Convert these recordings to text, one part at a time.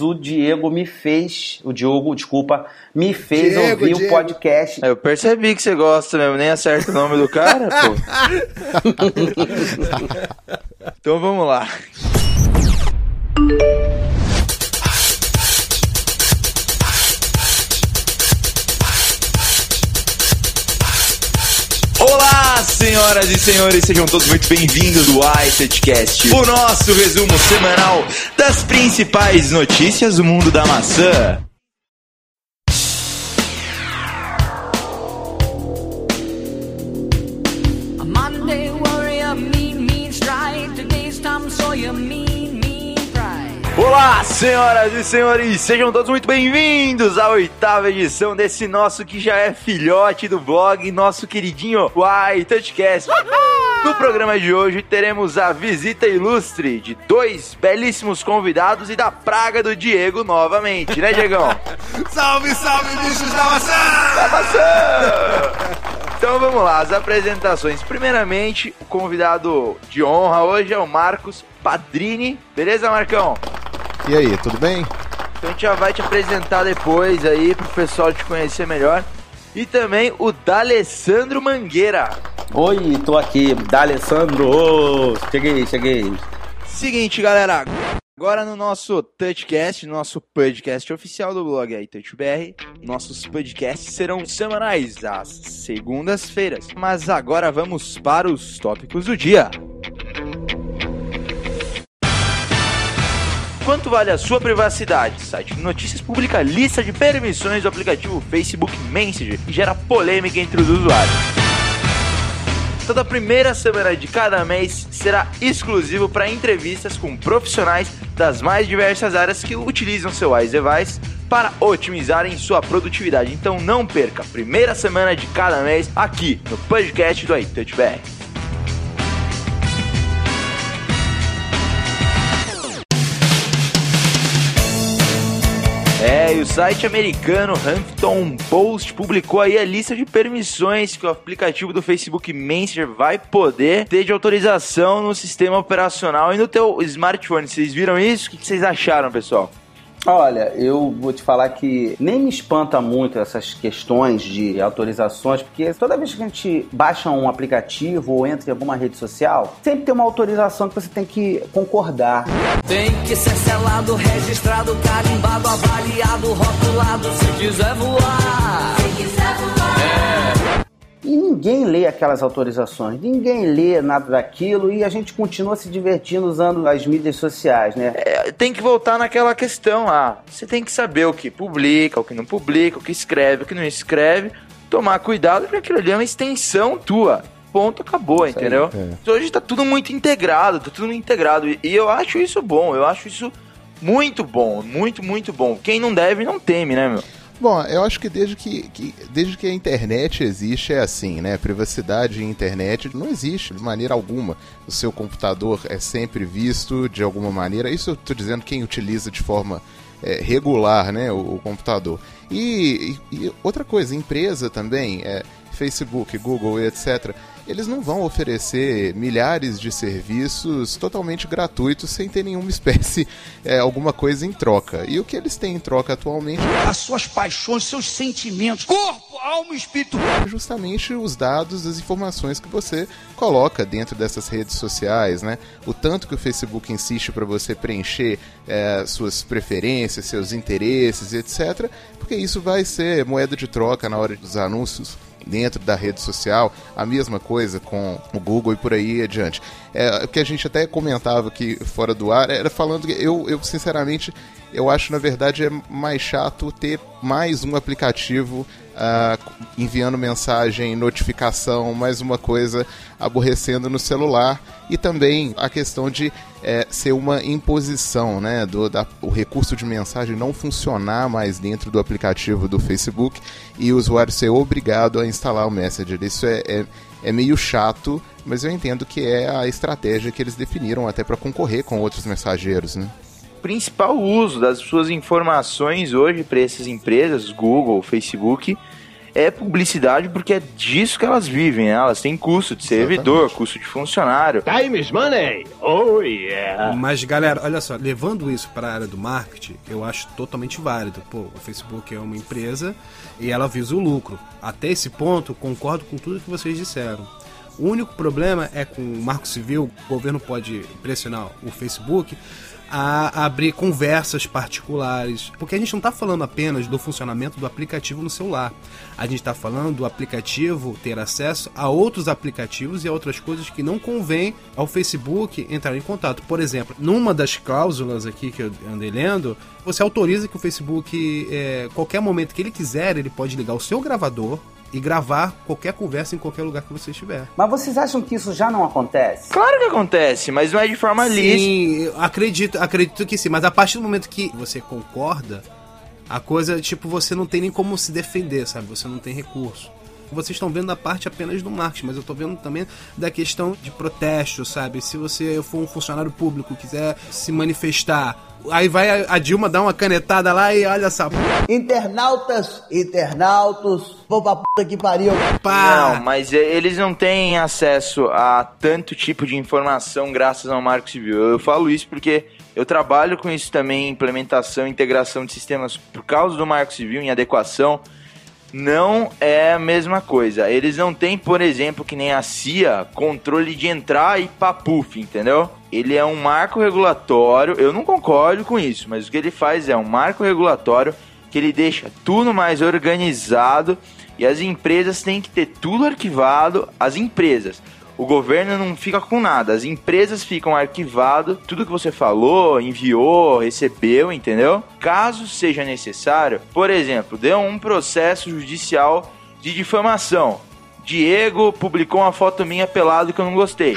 o Diego me fez, o Diogo, desculpa, me fez Diego, ouvir Diego. o podcast. Eu percebi que você gosta mesmo, nem acerta o nome do cara, pô. então vamos lá. Senhoras e senhores, sejam todos muito bem-vindos do iTouchcast, o nosso resumo semanal das principais notícias do mundo da maçã. Olá, senhoras e senhores, sejam todos muito bem-vindos à oitava edição desse nosso que já é filhote do blog, nosso queridinho Why Touchcast. No programa de hoje teremos a visita ilustre de dois belíssimos convidados e da praga do Diego novamente, né, Diegão? salve, salve, bichos da maçã! Da maçã! Então vamos lá, as apresentações. Primeiramente, o convidado de honra hoje é o Marcos Padrini. Beleza, Marcão? E aí, tudo bem? Então a gente já vai te apresentar depois aí pro pessoal te conhecer melhor. E também o D'Alessandro Mangueira. Oi, tô aqui, D'Alessandro. Oh, cheguei, cheguei. Seguinte, galera. Agora no nosso Touchcast, nosso podcast oficial do blog aí, TouchBR, nossos podcasts serão semanais, às segundas-feiras. Mas agora vamos para os tópicos do dia. Quanto vale a sua privacidade? O site de notícias publica lista de permissões do aplicativo Facebook Messenger e gera polêmica entre os usuários. Toda primeira semana de cada mês será exclusivo para entrevistas com profissionais das mais diversas áreas que utilizam seu iDevice para otimizarem sua produtividade. Então não perca, primeira semana de cada mês aqui no podcast do iTouchBR. É, e o site americano Huffington Post publicou aí a lista de permissões que o aplicativo do Facebook Messenger vai poder ter de autorização no sistema operacional e no teu smartphone. Vocês viram isso? O que vocês acharam, pessoal? Olha, eu vou te falar que nem me espanta muito essas questões de autorizações, porque toda vez que a gente baixa um aplicativo ou entra em alguma rede social, sempre tem uma autorização que você tem que concordar. Tem que ser selado, registrado, carimbado, avaliado, rotulado, se quiser voar. E ninguém lê aquelas autorizações, ninguém lê nada daquilo e a gente continua se divertindo usando as mídias sociais, né? É, tem que voltar naquela questão lá. Você tem que saber o que publica, o que não publica, o que escreve, o que não escreve. Tomar cuidado porque aquilo ali é uma extensão tua ponto, acabou, isso entendeu? Aí, é. Hoje tá tudo muito integrado, tá tudo integrado. E eu acho isso bom, eu acho isso muito bom, muito, muito bom. Quem não deve, não teme, né, meu? Bom, eu acho que desde que, que, desde que a internet existe é assim, né? Privacidade em internet não existe de maneira alguma. O seu computador é sempre visto de alguma maneira. Isso eu estou dizendo quem utiliza de forma é, regular, né? O, o computador. E, e, e, outra coisa, empresa também, é, Facebook, Google etc eles não vão oferecer milhares de serviços totalmente gratuitos sem ter nenhuma espécie, é, alguma coisa em troca. E o que eles têm em troca atualmente? As suas paixões, seus sentimentos, corpo, alma e espírito. Justamente os dados, as informações que você coloca dentro dessas redes sociais, né? O tanto que o Facebook insiste para você preencher é, suas preferências, seus interesses, etc. Porque isso vai ser moeda de troca na hora dos anúncios dentro da rede social, a mesma coisa com o Google e por aí adiante. É, o que a gente até comentava aqui fora do ar era falando que eu, eu sinceramente, eu acho na verdade é mais chato ter mais um aplicativo uh, enviando mensagem, notificação, mais uma coisa aborrecendo no celular e também a questão de é, ser uma imposição, né, do da, o recurso de mensagem não funcionar mais dentro do aplicativo do Facebook e o usuário ser obrigado a instalar o Messenger. Isso é, é, é meio chato, mas eu entendo que é a estratégia que eles definiram até para concorrer com outros mensageiros, né? principal uso das suas informações hoje para essas empresas, Google, Facebook, é publicidade porque é disso que elas vivem, né? Elas têm custo de servidor, Exatamente. custo de funcionário. Time is money! Oh yeah! Mas galera, olha só, levando isso para a área do marketing, eu acho totalmente válido. Pô, o Facebook é uma empresa e ela visa o lucro. Até esse ponto, concordo com tudo que vocês disseram. O único problema é com o marco civil, o governo pode pressionar o Facebook a abrir conversas particulares, porque a gente não está falando apenas do funcionamento do aplicativo no celular. A gente está falando do aplicativo ter acesso a outros aplicativos e a outras coisas que não convém ao Facebook entrar em contato. Por exemplo, numa das cláusulas aqui que eu andei lendo, você autoriza que o Facebook, é, qualquer momento que ele quiser, ele pode ligar o seu gravador e gravar qualquer conversa em qualquer lugar que você estiver. Mas vocês acham que isso já não acontece? Claro que acontece, mas não é de forma lícita. Sim, acredito, acredito que sim, mas a partir do momento que você concorda, a coisa, tipo, você não tem nem como se defender, sabe? Você não tem recurso. Vocês estão vendo a parte apenas do marketing, mas eu estou vendo também da questão de protesto, sabe? Se você for um funcionário público quiser se manifestar Aí vai a Dilma dar uma canetada lá e olha essa. Internautas, internautos, vou pra puta que pariu. Pá. Não, mas eles não têm acesso a tanto tipo de informação graças ao Marco Civil. Eu falo isso porque eu trabalho com isso também, implementação, integração de sistemas por causa do Marco Civil, em adequação não é a mesma coisa. Eles não têm, por exemplo, que nem a CIA, controle de entrar e papuf, entendeu? Ele é um marco regulatório, eu não concordo com isso, mas o que ele faz é um marco regulatório que ele deixa tudo mais organizado e as empresas têm que ter tudo arquivado, as empresas o governo não fica com nada, as empresas ficam arquivado tudo que você falou, enviou, recebeu, entendeu? Caso seja necessário, por exemplo, deu um processo judicial de difamação. Diego publicou uma foto minha pelado que eu não gostei.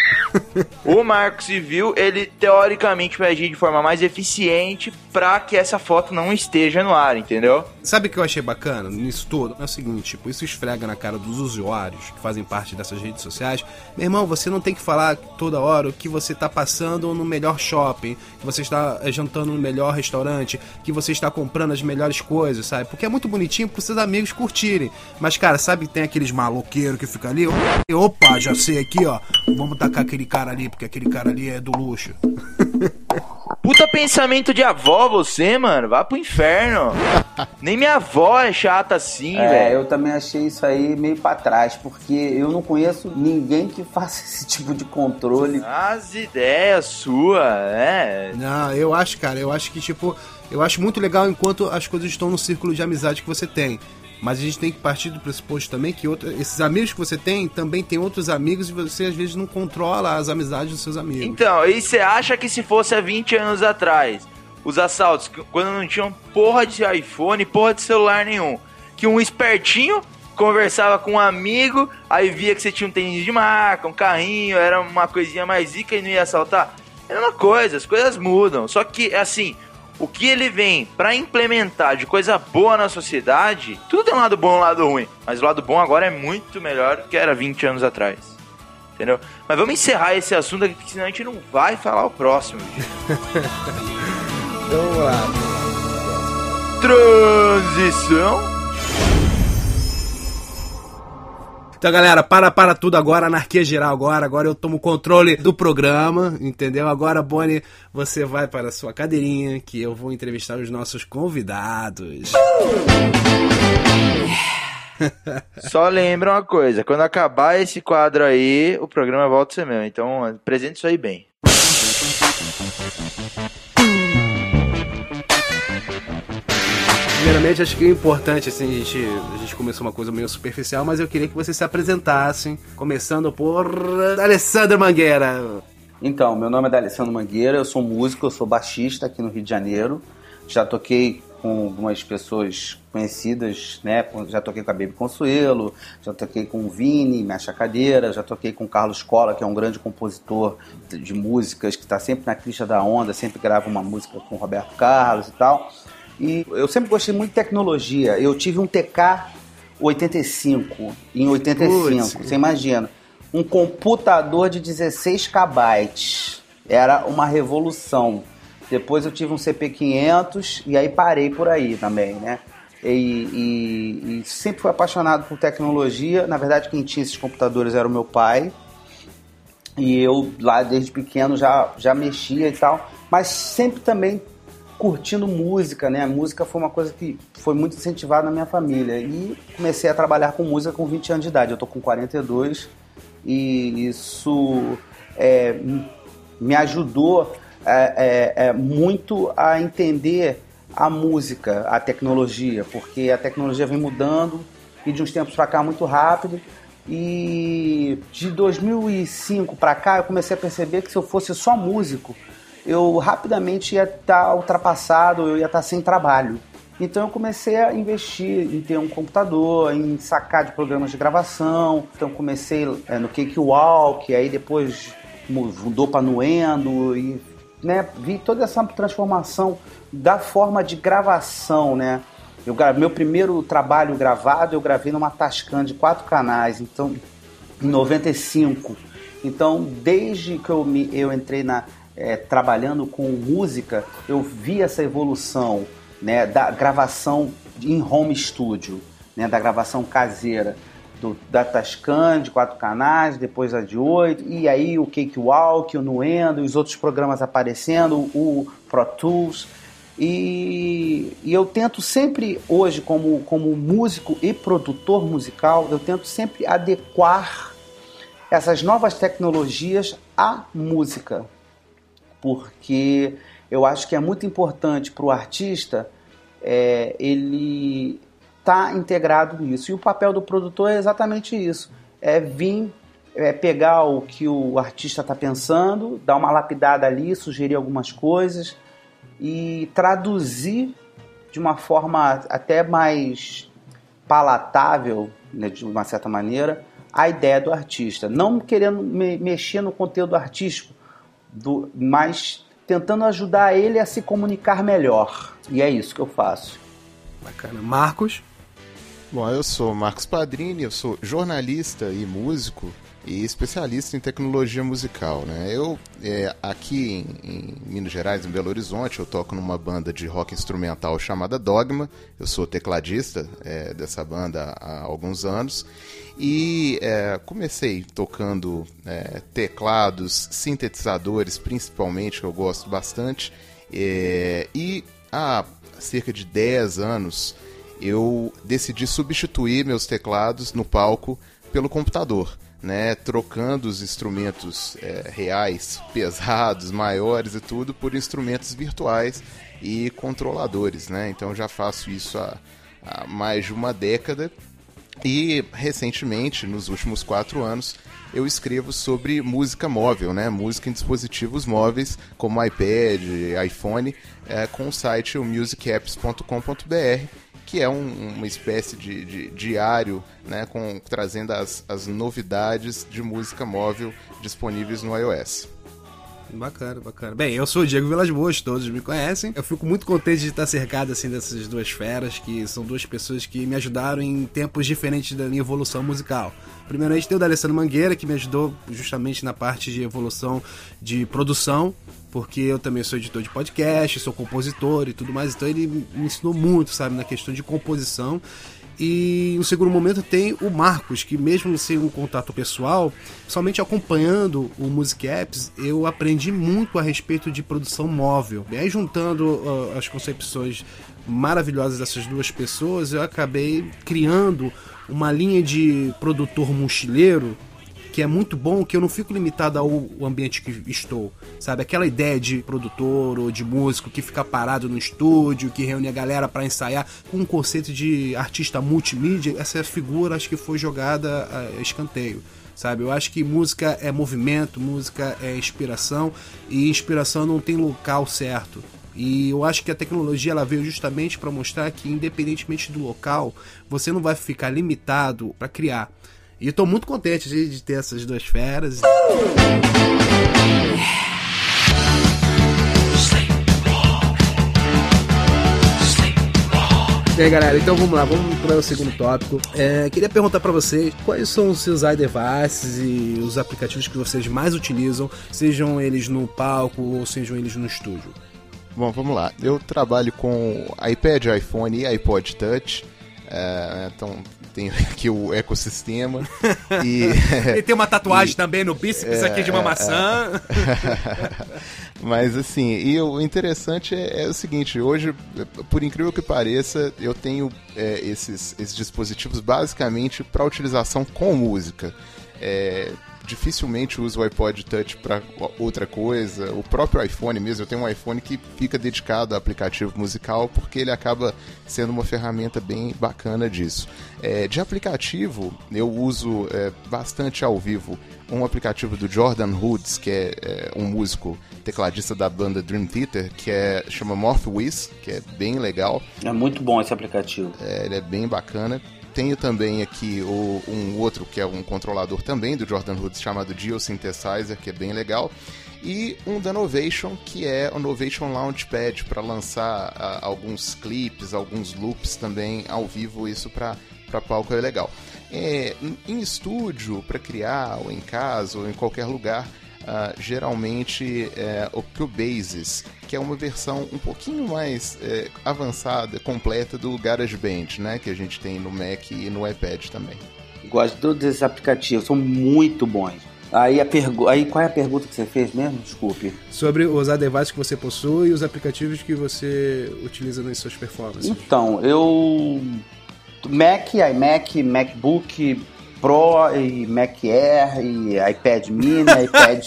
o Marco Civil, ele teoricamente vai agir de forma mais eficiente para que essa foto não esteja no ar, entendeu? Sabe o que eu achei bacana nisso tudo? É o seguinte, tipo, isso esfrega na cara dos usuários que fazem parte dessas redes sociais. Meu irmão, você não tem que falar toda hora o que você está passando no melhor shopping, que você está eh, jantando no melhor restaurante, que você está comprando as melhores coisas, sabe? Porque é muito bonitinho para seus amigos curtirem. Mas, cara, sabe tem aqueles maloqueiros que fica ali? Opa, já sei aqui, ó. Vamos tacar aquele cara ali, porque aquele cara ali é do luxo. Puta pensamento de avó você, mano. Vá pro inferno. Nem minha avó é chata assim, é, velho. eu também achei isso aí meio pra trás, porque eu não conheço ninguém que faça esse tipo de controle. As ideias sua, é. Não, eu acho, cara, eu acho que, tipo, eu acho muito legal enquanto as coisas estão no círculo de amizade que você tem. Mas a gente tem que partir do pressuposto também que outro, esses amigos que você tem também tem outros amigos e você às vezes não controla as amizades dos seus amigos. Então, e você acha que se fosse há 20 anos atrás, os assaltos, quando não tinham porra de iPhone, porra de celular nenhum, que um espertinho conversava com um amigo, aí via que você tinha um tênis de marca, um carrinho, era uma coisinha mais zica e não ia assaltar? É uma coisa, as coisas mudam. Só que, assim, o que ele vem para implementar de coisa boa na sociedade, tudo tem um lado bom e um lado ruim. Mas o lado bom agora é muito melhor do que era 20 anos atrás. Entendeu? Mas vamos encerrar esse assunto aqui, senão a gente não vai falar o próximo. então vamos lá. Transição Então, galera, para para tudo agora, anarquia geral agora. Agora eu tomo controle do programa, entendeu? Agora, Bonnie, você vai para a sua cadeirinha que eu vou entrevistar os nossos convidados. Só lembra uma coisa, quando acabar esse quadro aí, o programa volta a ser meu. Então, apresente isso aí bem. Primeiramente, acho que é importante, assim, a gente, a gente começou uma coisa meio superficial, mas eu queria que vocês se apresentassem, começando por Alessandro Mangueira. Então, meu nome é Alessandro Mangueira, eu sou músico, eu sou baixista aqui no Rio de Janeiro. Já toquei com algumas pessoas conhecidas, né? Já toquei com a Baby Consuelo, já toquei com o Vini, minha chacadeira, já toquei com o Carlos Cola, que é um grande compositor de músicas, que está sempre na crista da onda, sempre grava uma música com o Roberto Carlos e tal. E eu sempre gostei muito de tecnologia. Eu tive um TK 85 em 85, Puts. você imagina. Um computador de 16 KB. Era uma revolução. Depois eu tive um CP500 e aí parei por aí também, né? e, e, e sempre fui apaixonado por tecnologia. Na verdade, quem tinha esses computadores era o meu pai. E eu lá desde pequeno já, já mexia e tal, mas sempre também curtindo música, né? A música foi uma coisa que foi muito incentivada na minha família. E comecei a trabalhar com música com 20 anos de idade. Eu tô com 42 e isso é, me ajudou é, é, é, muito a entender a música, a tecnologia, porque a tecnologia vem mudando e de uns tempos para cá muito rápido. E de 2005 para cá eu comecei a perceber que se eu fosse só músico, eu rapidamente ia estar tá ultrapassado, eu ia estar tá sem trabalho. Então eu comecei a investir em ter um computador, em sacar de programas de gravação. Então comecei é, no Cakewalk, aí depois mudou para Nuendo e né, vi toda essa transformação da forma de gravação, né? Eu meu primeiro trabalho gravado eu gravei numa Tascam de quatro canais, então em 95. Então desde que eu me eu entrei na é, trabalhando com música, eu vi essa evolução né, da gravação em home studio, né, da gravação caseira, do, da Tascam de quatro canais, depois a de oito, e aí o Cakewalk, o Nuendo, os outros programas aparecendo, o Pro Tools. E, e, eu tento sempre, hoje, como, como músico e produtor musical, eu tento sempre adequar essas novas tecnologias à música porque eu acho que é muito importante para o artista é, ele tá integrado nisso. E o papel do produtor é exatamente isso: é vir é, pegar o que o artista está pensando, dar uma lapidada ali, sugerir algumas coisas e traduzir de uma forma até mais palatável, né, de uma certa maneira, a ideia do artista. Não querendo me mexer no conteúdo artístico, do, mas tentando ajudar ele a se comunicar melhor. E é isso que eu faço. Bacana. Marcos? Bom, eu sou Marcos Padrini, eu sou jornalista e músico e especialista em tecnologia musical, né? Eu é, aqui em, em, Minas Gerais, em Belo Horizonte, eu toco numa banda de rock instrumental chamada Dogma. Eu sou tecladista é, dessa banda há alguns anos e é, comecei tocando é, teclados, sintetizadores, principalmente que eu gosto bastante. É, e há cerca de 10 anos eu decidi substituir meus teclados no palco pelo computador né, trocando os instrumentos é, reais, pesados, maiores e tudo, por instrumentos virtuais e controladores. Né? Então já faço isso há, há mais de uma década e recentemente, nos últimos quatro anos, eu escrevo sobre música móvel, né? Música em dispositivos móveis como iPad, iPhone, é, com o site musicapps.com.br que é um, uma espécie de, de, diário, né, com, trazendo as, as novidades de música móvel disponíveis no iOS. Bacana, bacana. Bem, eu sou o Diego Vilas Boas, todos me conhecem. Eu fico muito contente de estar cercado assim dessas duas feras, que são duas pessoas que me ajudaram em tempos diferentes da minha evolução musical. Primeiramente tem o D'Alessandro Mangueira, que me ajudou justamente na parte de evolução de produção, porque eu também sou editor de podcast, sou compositor e tudo mais, então ele me ensinou muito, sabe, na questão de composição. E no segundo momento tem o Marcos, que mesmo sem um contato pessoal, somente acompanhando o Music Apps, eu aprendi muito a respeito de produção móvel. E aí juntando uh, as concepções maravilhosas dessas duas pessoas, eu acabei criando uma linha de produtor mochileiro que é muito bom, que eu não fico limitado ao ambiente que estou, sabe? Aquela ideia de produtor ou de músico que fica parado no estúdio, que reúne a galera para ensaiar, com um conceito de artista multimídia, essa figura acho que foi jogada a escanteio sabe? Eu acho que música é movimento, música é inspiração e inspiração não tem local certo. E eu acho que a tecnologia ela veio justamente para mostrar que independentemente do local, você não vai ficar limitado para criar. E eu tô muito contente de, de ter essas duas feras. E aí galera, então vamos lá, vamos para o segundo tópico. É, queria perguntar para vocês quais são os seus iDevices e os aplicativos que vocês mais utilizam, sejam eles no palco ou sejam eles no estúdio. Bom, vamos lá. Eu trabalho com iPad, iPhone e iPod Touch. É, então, tem aqui o ecossistema. e, Ele tem uma tatuagem e, também no bíceps é, aqui de uma é, maçã. Mas assim, e o interessante é, é, o seguinte, hoje, por incrível que pareça, eu tenho é, esses, esses dispositivos basicamente para utilização com música. É, dificilmente uso o iPod Touch para outra coisa. O próprio iPhone mesmo, eu tenho um iPhone que fica dedicado ao aplicativo musical porque ele acaba sendo uma ferramenta bem bacana disso. É, de aplicativo, eu uso é, bastante ao vivo um aplicativo do Jordan Hoods, que é, é, um músico tecladista da banda Dream Theater, que é chama Morph Wiz, que é bem legal. É muito bom esse aplicativo. É, ele é bem bacana. Tenho também aqui o, um outro que é um controlador também do Jordan Hoods chamado Geosynthesizer, que é bem legal. E um da Novation, que é o Novation Launchpad para lançar uh, alguns clipes, alguns loops também ao vivo, isso para palco é legal. É, em estúdio, para criar, ou em casa, ou em qualquer lugar, uh, geralmente é, o Cubase, que é uma versão um pouquinho mais é, avançada, completa do GarageBand, né, que a gente tem no Mac e no iPad também. Gosto de todos esses aplicativos, são muito bons. Aí, a pergu... Aí qual é a pergunta que você fez mesmo? Desculpe. Sobre os devices que você possui e os aplicativos que você utiliza nas suas performances. Então, eu. Mac, iMac, MacBook, Pro e Mac Air e iPad Mini, iPad,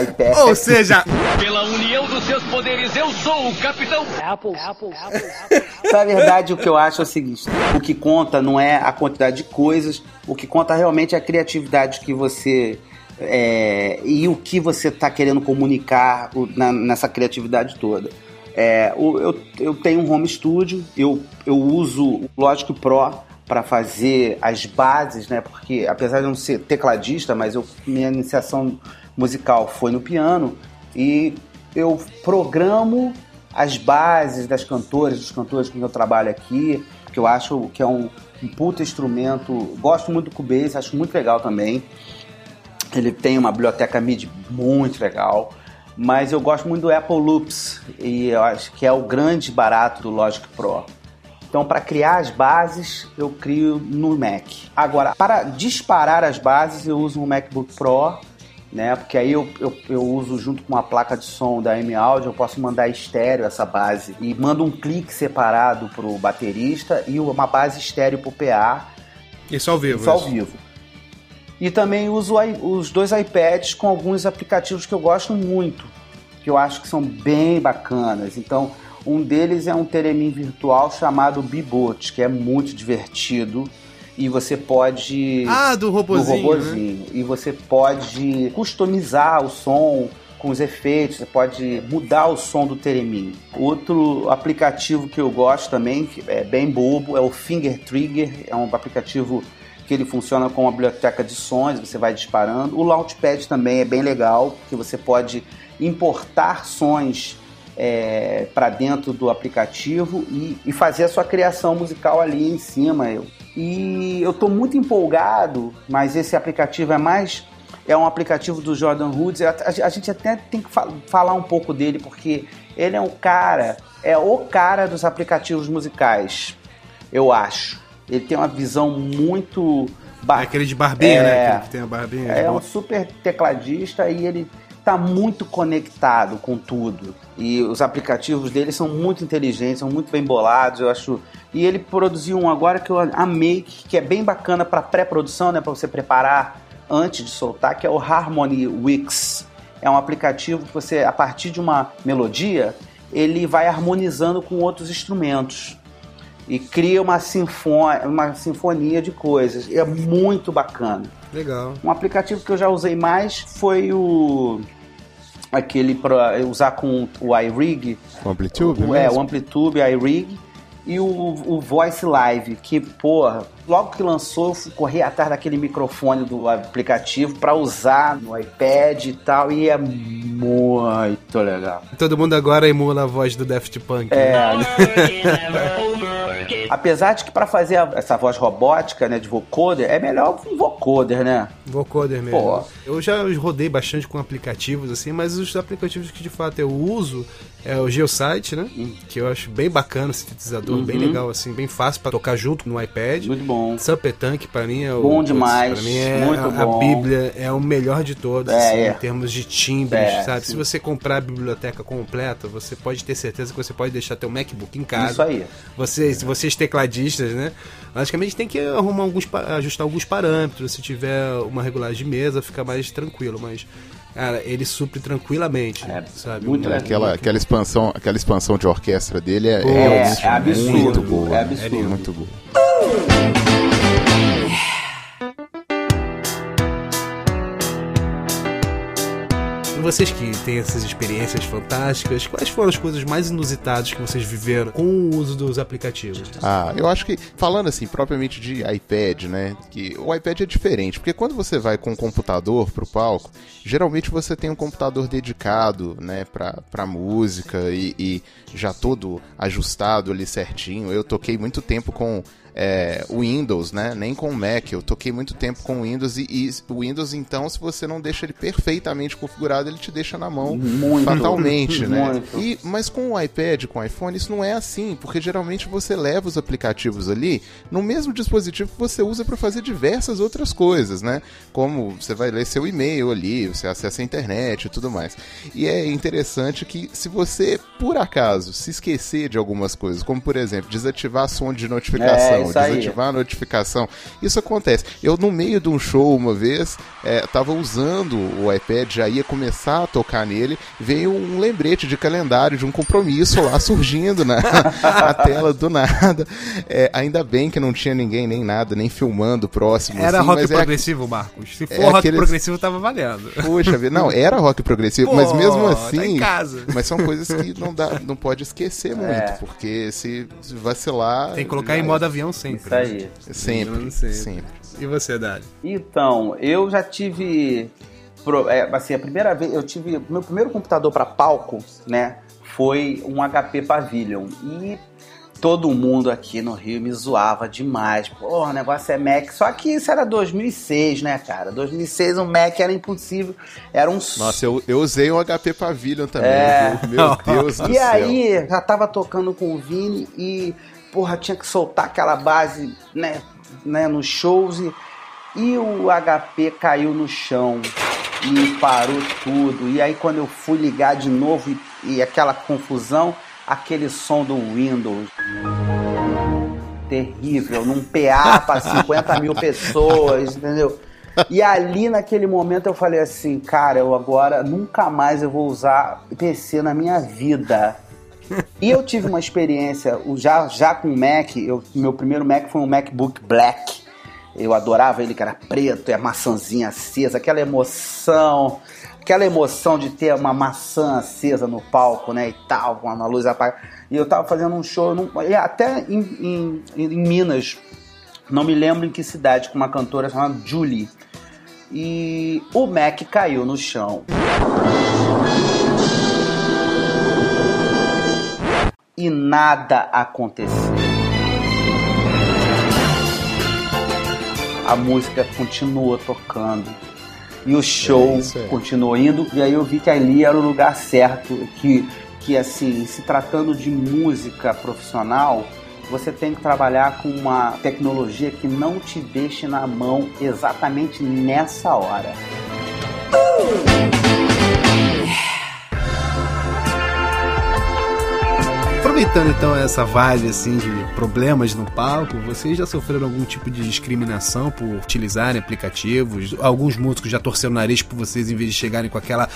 iPad. Ou seja, pela união dos seus poderes, eu sou o Capitão Apple. Apple, Apple, Apple. Na verdade, o que eu acho é o seguinte: o que conta não é a quantidade de coisas, o que conta realmente é a criatividade que você é, e o que você está querendo comunicar na, nessa criatividade toda. É, eu, eu tenho um home studio, eu, eu uso o Logic Pro para fazer as bases, né? Porque apesar de eu não ser tecladista, mas eu, minha iniciação musical foi no piano e eu programo as bases das cantoras, dos cantores com quem eu trabalho aqui, que eu acho que é um, um puta instrumento. Gosto muito do Cubase, acho muito legal também. Ele tem uma biblioteca MIDI muito legal, mas eu gosto muito do Apple Loops e eu acho que é o grande barato do Logic Pro. Então, para criar as bases, eu crio no Mac. Agora, para disparar as bases, eu uso um MacBook Pro, né? Porque aí eu, eu, eu uso junto com uma placa de som da M-Audio, eu posso mandar estéreo essa base e mando um clique separado para o baterista e uma base estéreo para o PA. Isso ao vivo. Isso ao vivo. E também uso os dois iPads com alguns aplicativos que eu gosto muito, que eu acho que são bem bacanas. Então, um deles é um Teremin virtual chamado Bibot, que é muito divertido. E você pode. Ah, do robozinho. Do robozinho. Né? E você pode customizar o som com os efeitos, você pode mudar o som do Teremin. Outro aplicativo que eu gosto também, que é bem bobo, é o Finger Trigger. É um aplicativo que ele funciona com uma biblioteca de sons, você vai disparando. O Launchpad também é bem legal, porque você pode importar sons é, para dentro do aplicativo e, e, fazer a sua criação musical ali em cima. Eu. E eu estou muito empolgado, mas esse aplicativo é mais. É um aplicativo do Jordan Hoods. A, a, a gente até tem que fa falar um pouco dele, porque ele é um cara, é o cara dos aplicativos musicais, eu acho. Ele tem uma visão muito. Bar... É aquele de barbinha, né? é, né? Aquele que tem a barbinha. É um super tecladista e ele está muito conectado com tudo. E os aplicativos dele são muito inteligentes, são muito bem bolados, eu acho. E ele produziu um agora que eu amei, que é bem bacana para pré-produção, né, para você preparar antes de soltar, que é o Harmony Wix. É um aplicativo que você, a partir de uma melodia, ele vai harmonizando com outros instrumentos e cria uma, sinfonia, uma sinfonia de coisas. E é muito bacana. Legal. Um aplicativo que eu já usei mais foi o aquele para usar com o iRig. O Amplitude? O, é, o Amplitude, iRig. E o, o Voice Live, que, porra, logo que lançou, eu fui correr atrás daquele microfone do aplicativo para usar no iPad e tal, e é muito legal. Todo mundo agora emula a voz do Daft Punk. É. Né? Apesar de que para fazer essa voz robótica, né, de vocoder, é melhor um vocoder, né? Vocoder mesmo. Pô. Eu já rodei bastante com aplicativos assim, mas os aplicativos que de fato eu uso é o Geosite, né? Que eu acho bem bacana, sintetizador, bem Uhum. legal, assim, bem fácil pra tocar junto no iPad. Muito bom. Tank pra mim é o. Bom demais, Pra mim é muito a, a bom. Bíblia é o melhor de todos, É, assim, é. em termos de timbres, É, sabe? sim. Se você comprar a biblioteca completa, você pode ter certeza que você pode deixar teu MacBook em casa. Isso aí. Vocês, vocês tecladistas, né? Logicamente tem que arrumar alguns, ajustar alguns parâmetros. Se tiver uma regulagem de mesa, fica mais tranquilo. Mas, cara, ele supre tranquilamente, É, sabe? muito legal. Aquela, aquela, expansão, aquela expansão de orquestra dele é, é É, é absurdo. muito boa. É absurdo. Muito boa. Vocês que têm essas experiências fantásticas, quais foram as coisas mais inusitadas que vocês viveram com o uso dos aplicativos? Ah, eu acho que, falando assim, propriamente de iPad, né? Que o iPad é diferente, porque quando você vai com um computador pro palco, geralmente você tem um computador dedicado, né, pra, pra música e, e já todo ajustado ali certinho. Eu toquei muito tempo com é, o Windows, né? Nem com o Mac. Eu toquei muito tempo com o Windows e, e o Windows, então, se você não deixa ele perfeitamente configurado, ele te deixa na mão Muito. fatalmente, né? Muito. E, mas com o iPad, com o iPhone, isso não é assim, porque geralmente você leva os aplicativos ali no mesmo dispositivo que você usa para fazer diversas outras coisas, né? Como você vai ler seu e-mail ali, você acessa a internet e tudo mais. E é interessante que se você, por acaso, se esquecer de algumas coisas, como por exemplo, desativar som de notificação, É. desativar a notificação, isso acontece. Eu, no meio de um show, uma vez, é, tava usando o iPad, já ia começar a tocar nele, veio um lembrete de calendário de um compromisso lá surgindo na, na tela do nada. É, ainda bem que não tinha ninguém nem nada, nem filmando próximo. Era assim, rock mas é progressivo, Marcos? Se for é rock aqueles- progressivo, tava valendo. Puxa vida, não, era rock progressivo, mas Pô, mesmo tá assim. em casa. Mas são coisas que não dá, não pode esquecer muito, É. porque se, se vacilar. Tem que colocar já em é. modo avião sempre. Isso aí. Sempre, Sempre. sempre. E você, Dali? Então, eu já tive. é, assim, a primeira vez. Eu tive. Meu primeiro computador para palco, né? Foi um HP Pavilion. E todo mundo aqui no Rio me zoava demais. Porra, o negócio é Mac. Só que isso era 2006, né, cara? 2006 o Mac era impossível. Era um Nossa, eu, eu usei um HP Pavilion também. É. viu? Meu Deus do E céu. aí, já tava tocando com o Vini e, porra, tinha que soltar aquela base, né, né nos shows e, e o HP caiu no chão e parou tudo. E aí, quando eu fui ligar de novo e, e aquela confusão, aquele som do Windows. Terrível, num PA para 50 mil pessoas, entendeu? E ali naquele momento eu falei assim, cara, eu agora nunca mais eu vou usar PC na minha vida. E eu tive uma experiência já, já com o Mac, eu, meu primeiro Mac foi um MacBook Black. Eu adorava ele que era preto e a maçãzinha acesa, aquela emoção, aquela emoção de ter uma maçã acesa no palco, né, e tal, com a luz apagada. E eu tava fazendo um show, num- até em, em, em Minas, não me lembro em que cidade, com uma cantora chamada Julie. E o Mac caiu no chão. E nada aconteceu. A música continuou tocando. E o show É continuou indo. E aí eu vi que ali era o lugar certo. Que, que assim, se tratando de música profissional, você tem que trabalhar com uma tecnologia que não te deixe na mão exatamente nessa hora. Aproveitando então essa vibe assim de problemas no palco, vocês já sofreram algum tipo de discriminação por utilizarem aplicativos? Alguns músicos já torceram o nariz por vocês em vez de chegarem com aquela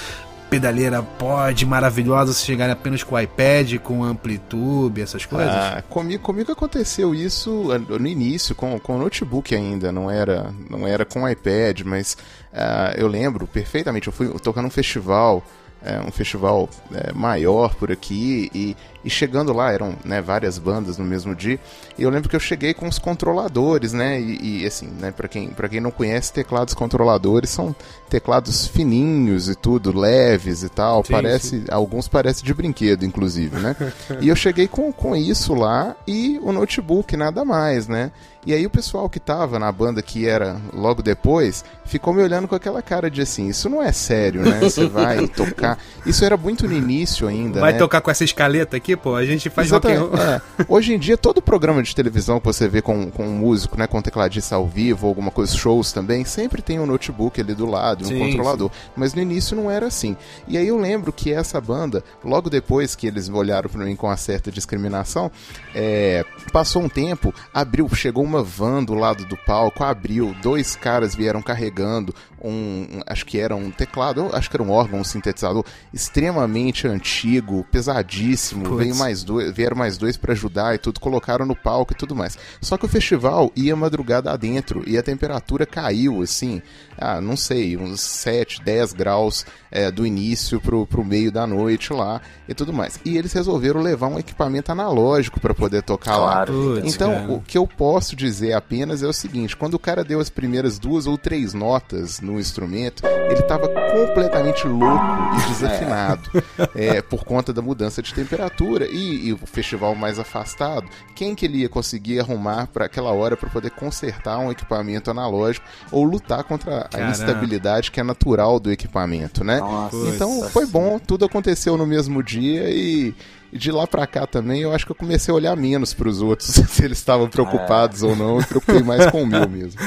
pedaleira pod maravilhosa, vocês chegarem apenas com o iPad, com amplitude, essas coisas? Ah, comigo, comigo aconteceu isso ah, no início, com, com o notebook ainda, não era, não era com o iPad, mas ah, eu lembro perfeitamente, eu fui tocar num festival, é, um festival é, maior por aqui, e, E chegando lá, eram né, várias bandas no mesmo dia. E eu lembro que eu cheguei com os controladores, né? E, e assim, né, para quem, pra quem não conhece, teclados controladores são teclados fininhos e tudo, leves e tal. Sim, parece, sim. alguns parecem de brinquedo, inclusive, né? e eu cheguei com, com isso lá e o notebook, nada mais, né? E aí o pessoal que tava na banda que era logo depois, ficou me olhando com aquela cara de assim, isso não é sério, né? Você vai tocar. Isso era muito no início ainda, Vai né? tocar com essa escaleta aqui, pô? A gente faz rock and roll. É. Hoje em dia, todo programa de televisão que você vê com, com um músico, né, com tecladista ao vivo, alguma coisa, shows também, sempre tem um notebook ali do lado, um Sim, controlador. Mas no início não era assim. E aí eu lembro que essa banda, logo depois que eles olharam pra mim com uma certa discriminação, é, passou um tempo, abriu, chegou uma van do lado do palco, abriu, dois caras vieram carregando um, acho que era um teclado, acho que era um órgão, um sintetizador extremamente antigo, pesadíssimo, veio mais dois, vieram mais dois pra ajudar e tudo, colocaram no palco e tudo mais. Só que o festival ia madrugada adentro e a temperatura caiu, assim, ah, não sei, uns 7, 10 graus é, do início pro, pro meio da noite lá e tudo mais. E eles resolveram levar um equipamento analógico pra poder tocar lá. Putz, Então, cara. o que eu posso dizer apenas é o seguinte: quando o cara deu as primeiras duas ou três notas no instrumento, ele estava completamente louco e desafinado é, por conta da mudança de temperatura e, e o festival mais afastado. Quem que ele ia conseguir arrumar para aquela hora para poder consertar um equipamento analógico ou lutar contra a Caramba. instabilidade que é natural do equipamento, né? Nossa. Então foi bom, tudo aconteceu no mesmo dia e, de lá pra cá também eu acho que eu comecei a olhar menos pros outros, se eles estavam preocupados ou não, eu me preocupei mais com o meu mesmo.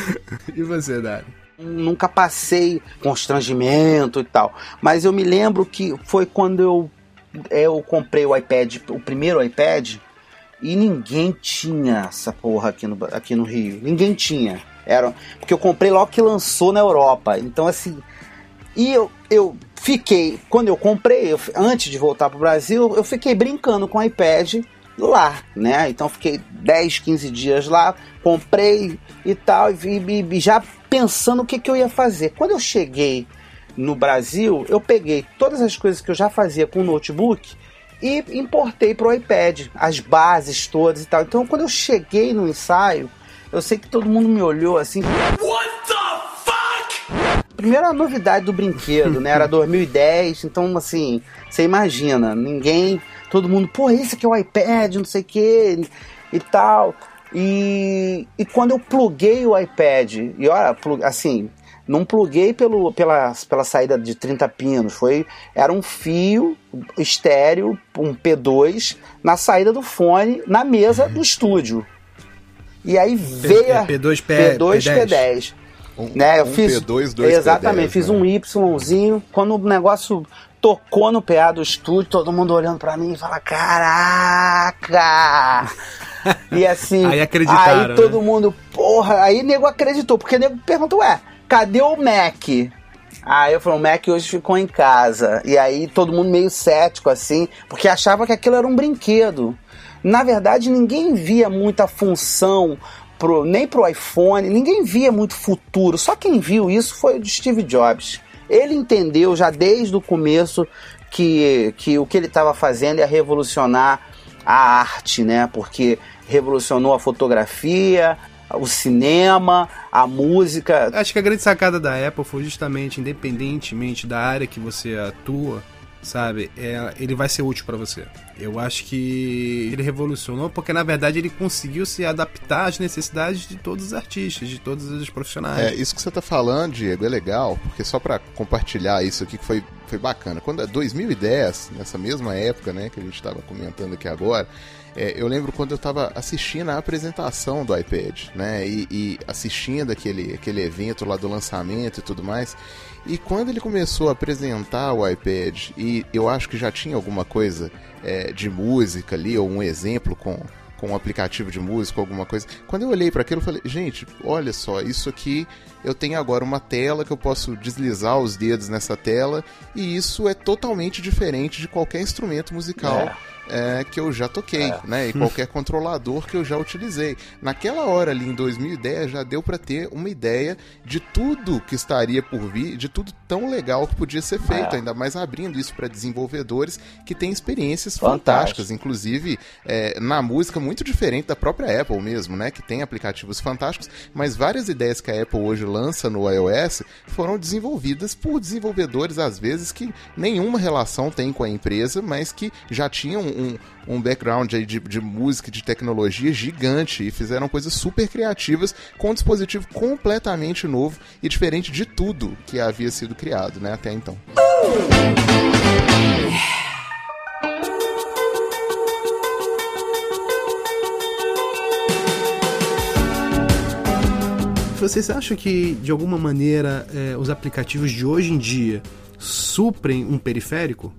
E você, Dário? nunca passei constrangimento e tal. Mas eu me lembro que foi quando eu, eu comprei o iPad, o primeiro iPad, e ninguém tinha essa porra aqui no, aqui no Rio. Ninguém tinha. Era, porque eu comprei logo que lançou na Europa. Então, assim. E eu, eu fiquei. Quando eu comprei, eu- antes de voltar pro Brasil, eu fiquei brincando com o iPad lá, né? Então fiquei 10, 15 dias lá, comprei e tal, e, vi- e já pensando o que, que eu ia fazer. Quando eu cheguei no Brasil, eu peguei todas as coisas que eu já fazia com o notebook e importei pro iPad, as bases todas e tal. Então quando eu cheguei no ensaio, eu sei que todo mundo me olhou assim. What the fuck? Primeiro a novidade do brinquedo, né? Era 2010, então assim, você imagina, ninguém, todo mundo, pô, esse aqui é o iPad, não sei o que e tal. E, e quando eu pluguei o iPad, e olha, assim, não pluguei pelo, pela, pela saída de 30 pinos, foi era um fio estéreo, um P2, na saída do fone, na mesa do estúdio. E aí veio a P2, P, P2, P10. P10. Um, Né, eu um fiz, P2, dois Exatamente, P10, fiz né? um Yzinho. Quando o negócio tocou no PA do estúdio, todo mundo olhando pra mim e fala: Caraca! E assim, Aí acreditaram, aí todo né? mundo, porra, aí nego acreditou, porque nego perguntou: Ué, cadê o Mac? Aí eu falei, o Mac hoje ficou em casa. E aí todo mundo meio cético, assim, porque achava que aquilo era um brinquedo. Na verdade, ninguém via muita função, pro, nem pro iPhone, ninguém via muito futuro. Só quem viu isso foi o Steve Jobs. Ele entendeu já desde o começo que, que o que ele estava fazendo ia revolucionar a arte, né? Porque revolucionou a fotografia, o cinema, a música, Acho que a grande sacada da Apple foi justamente, independentemente da área que você atua, sabe, é, ele vai ser útil para você. Eu acho que ele revolucionou porque na verdade ele conseguiu se adaptar às necessidades de todos os artistas, de todos os profissionais. É, isso que você tá falando, Diego, é legal, porque só pra compartilhar isso aqui que foi, foi bacana. Quando é 2010, nessa mesma época, né, que a gente tava comentando aqui agora, é, eu lembro quando eu tava assistindo a apresentação do iPad, né, e, e assistindo aquele, aquele evento lá do lançamento e tudo mais, e quando ele começou a apresentar o iPad, e eu acho que já tinha alguma coisa é, de música ali, ou um exemplo com, com um aplicativo de música, alguma coisa. Quando eu olhei para aquilo, eu falei, gente, olha só, isso aqui eu tenho agora uma tela que eu posso deslizar os dedos nessa tela e isso é totalmente diferente de qualquer instrumento musical é, que eu já toquei, né? E qualquer controlador que eu já utilizei. Naquela hora ali em 2010 já deu para ter uma ideia de tudo que estaria por vir, de tudo tão legal que podia ser feito, É. ainda mais abrindo isso para desenvolvedores que têm experiências Fantástico. fantásticas, inclusive é, na música muito diferente da própria Apple mesmo, né? Que tem aplicativos fantásticos, mas várias ideias que a Apple hoje lança no iOS foram desenvolvidas por desenvolvedores às vezes que nenhuma relação tem com a empresa, mas que já tinham um, um background de, de música e de tecnologia gigante e fizeram coisas super criativas com um dispositivo completamente novo e diferente de tudo que havia sido criado, né? Até então. Vocês acham que, de alguma maneira, eh, os aplicativos de hoje em dia suprem um periférico?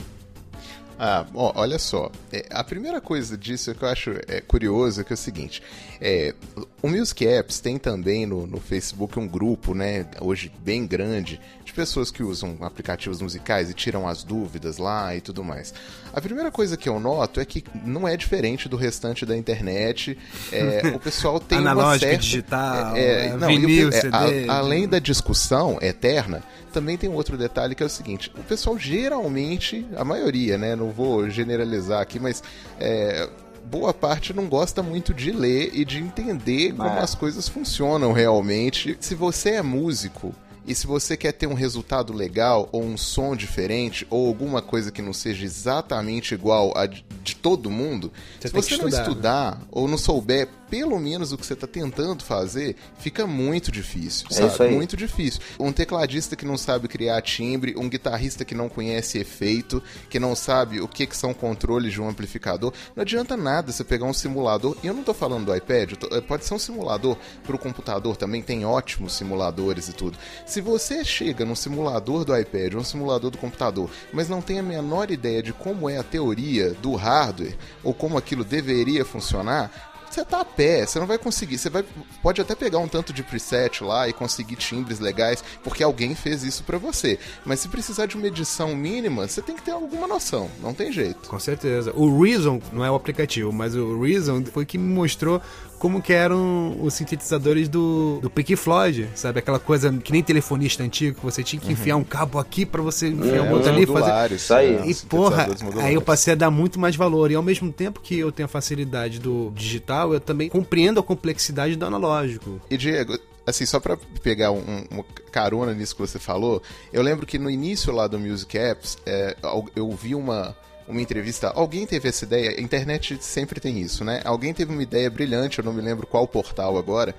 Ah, ó, olha só. É, a primeira coisa disso que eu acho é, curioso é que é o seguinte: é, o Music Apps tem também no, no Facebook um grupo, né, hoje bem grande, de pessoas que usam aplicativos musicais e tiram as dúvidas lá e tudo mais. A primeira coisa que eu noto é que não é diferente do restante da internet. É, o pessoal tem uma Analógica, certa, digital, é, é, não, e o vinil, pe- é, a- CD. além da discussão eterna, também tem um outro detalhe que é o seguinte: o pessoal geralmente, a maioria, né? Não vou generalizar aqui, mas é, boa parte não gosta muito de ler e de entender como É. as coisas funcionam realmente. Se você é músico. E se você quer ter um resultado legal, ou um som diferente, ou alguma coisa que não seja exatamente igual a de, todo mundo, Você se você não estudar, né? estudar ou não souber pelo menos o que você está tentando fazer, fica muito difícil, É sabe? Muito difícil. Um tecladista que não sabe criar timbre, um guitarrista que não conhece efeito, que não sabe o que, que são controles de um amplificador, não adianta nada você pegar um simulador. E eu não estou falando do iPad, tô- eh, pode ser um simulador para o computador também, tem ótimos simuladores e tudo. Se você chega num simulador do iPad um simulador do computador, mas não tem a menor ideia de como é a teoria do hardware ou como aquilo deveria funcionar, você tá a pé, você não vai conseguir. Você vai, pode até pegar um tanto de preset lá e conseguir timbres legais, porque alguém fez isso pra você. Mas se precisar de uma edição mínima, você tem que ter alguma noção. Não tem jeito. Com certeza. O Reason não é o aplicativo, mas o Reason foi que me mostrou como que eram os sintetizadores do, do Pink Floyd, sabe? Aquela coisa que nem telefonista antigo, que você tinha que enfiar um cabo aqui pra você enfiar É, outro os ali, fazer... Isso aí. E porra, aí eu passei a dar muito mais valor. E ao mesmo tempo que eu tenho a facilidade do digital, eu também compreendo a complexidade do analógico. E Diego, assim, só pra pegar um, um- uma carona nisso que você falou, eu lembro que no início lá do Music Apps, é, eu vi uma, uma entrevista. Alguém teve essa ideia, a internet sempre tem isso, né? Alguém teve uma ideia brilhante, eu não me lembro qual portal agora.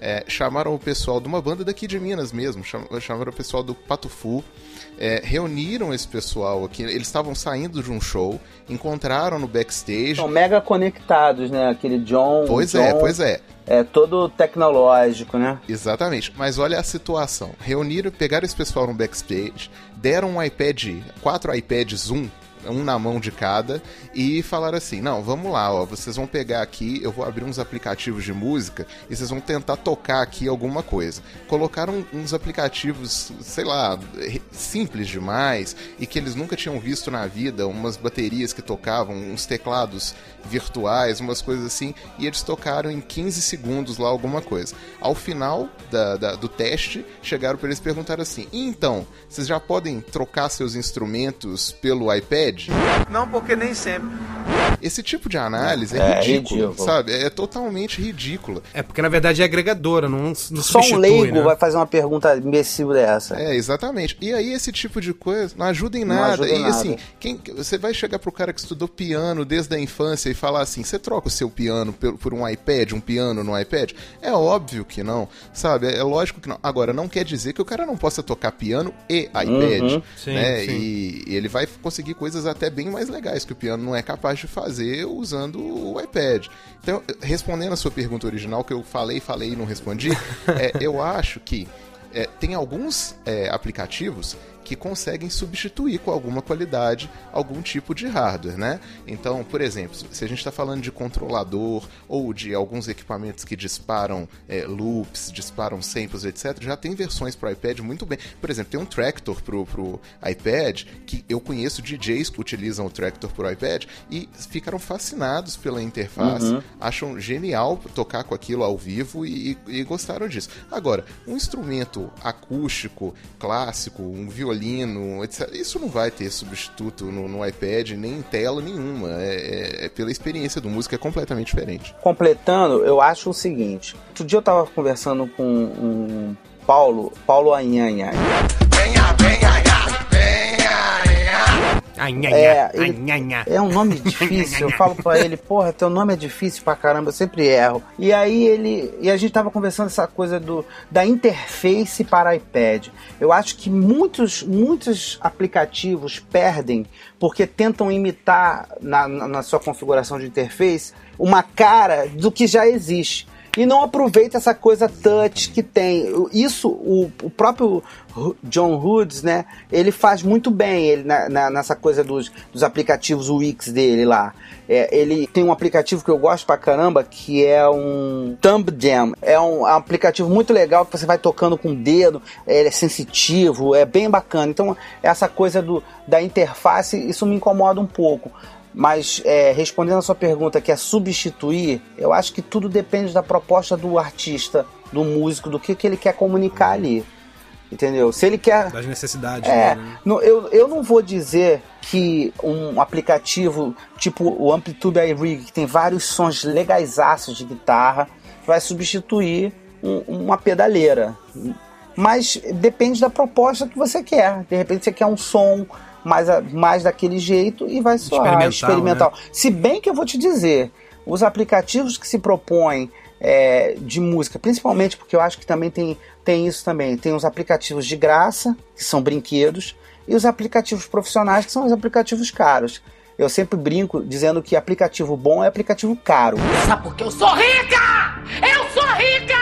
é, chamaram o pessoal de uma banda daqui de Minas mesmo, cham- chamaram o pessoal do Patufu. é, reuniram esse pessoal aqui, eles estavam saindo de um show, encontraram no backstage. São mega conectados, né? Aquele John. Pois John é, pois é. É todo tecnológico, né? Exatamente. Mas olha a situação. Reuniram, pegaram esse pessoal no backstage, deram um iPad, quatro iPads, um, um na mão de cada, e falaram assim: não, vamos lá, ó, vocês vão pegar aqui, eu vou abrir uns aplicativos de música e vocês vão tentar tocar aqui alguma coisa. Colocaram uns aplicativos, sei lá, simples demais e que eles nunca tinham visto na vida, umas baterias que tocavam, uns teclados virtuais, umas coisas assim, e eles tocaram em 15 segundos lá alguma coisa. Ao final da- da- do teste, chegaram para eles perguntaram assim: "E então, vocês já podem trocar seus instrumentos pelo iPad? Não, porque nem sempre. Esse tipo de análise é, É ridículo, ridículo. sabe? É totalmente ridícula. É porque na verdade é agregadora, não, não Só um substitui, leigo né? vai fazer uma pergunta imbecil dessa. É, exatamente. E aí esse tipo de coisa não ajuda em Não nada. ajuda em e nada. assim, quem, você vai chegar pro cara que estudou piano desde a infância e falar assim: você troca o seu piano por, por um iPad, um piano no iPad? É óbvio que não, sabe? É lógico que não. Agora, não quer dizer que o cara não possa tocar piano e iPad, Uhum. Sim, né? sim. E, e ele vai conseguir coisas até bem mais legais que o piano não é capaz de fazer usando o iPad. Então, respondendo a sua pergunta original, que eu falei, falei e não respondi, é, eu acho que é, tem alguns é, aplicativos que conseguem substituir com alguma qualidade algum tipo de hardware, né? Então, por exemplo, se a gente está falando de controlador ou de alguns equipamentos que disparam é, loops, disparam samples, etc., já tem versões para o iPad muito bem. Por exemplo, tem um Tractor pro, pro iPad que eu conheço DJs que utilizam o Tractor pro iPad e ficaram fascinados pela interface, uhum. acham genial tocar com aquilo ao vivo e, e gostaram disso. Agora, um instrumento acústico, clássico, um violino, etc., isso não vai ter substituto no, no iPad, nem em tela nenhuma. É, é, é, pela experiência do músico, é completamente diferente. Completando, eu acho o seguinte: outro dia eu tava conversando com um Paulo, Paulo Anhanha. É, é um nome difícil. Eu falo pra ele, porra, teu nome é difícil pra caramba, eu sempre erro. E aí ele. E a gente tava conversando essa coisa do, da interface para iPad. Eu acho que muitos, muitos aplicativos perdem porque tentam imitar na, na sua configuração de interface uma cara do que já existe e não aproveita essa coisa touch que tem. Isso o, o próprio John Hoods, né? Ele faz muito bem ele na, na, nessa coisa dos, dos aplicativos Wix dele lá. É, ele tem um aplicativo que eu gosto pra caramba que é um Thumb Jam. É um aplicativo muito legal que você vai tocando com o dedo, ele é sensitivo, é bem bacana. Então, essa coisa do, da interface, isso me incomoda um pouco. Mas é, respondendo a sua pergunta, que é substituir, eu acho que tudo depende da proposta do artista, do músico, do que, que ele quer comunicar ali. Entendeu? Se ele quer. Das necessidades. É, né? no, eu, eu não vou dizer que um aplicativo tipo o Amplitude iRig, que tem vários sons legaisaços de guitarra, vai substituir um, uma pedaleira. Mas depende da proposta que você quer. De repente você quer um som mais, mais daquele jeito e vai soar experimental. experimental. Né? Se bem que eu vou te dizer, os aplicativos que se propõem é, de música, principalmente porque eu acho que também tem, tem isso também. Tem os aplicativos de graça, que são brinquedos, e os aplicativos profissionais, que são os aplicativos caros. Eu sempre brinco dizendo que aplicativo bom é aplicativo caro. Sabe porque eu sou rica! Eu sou rica!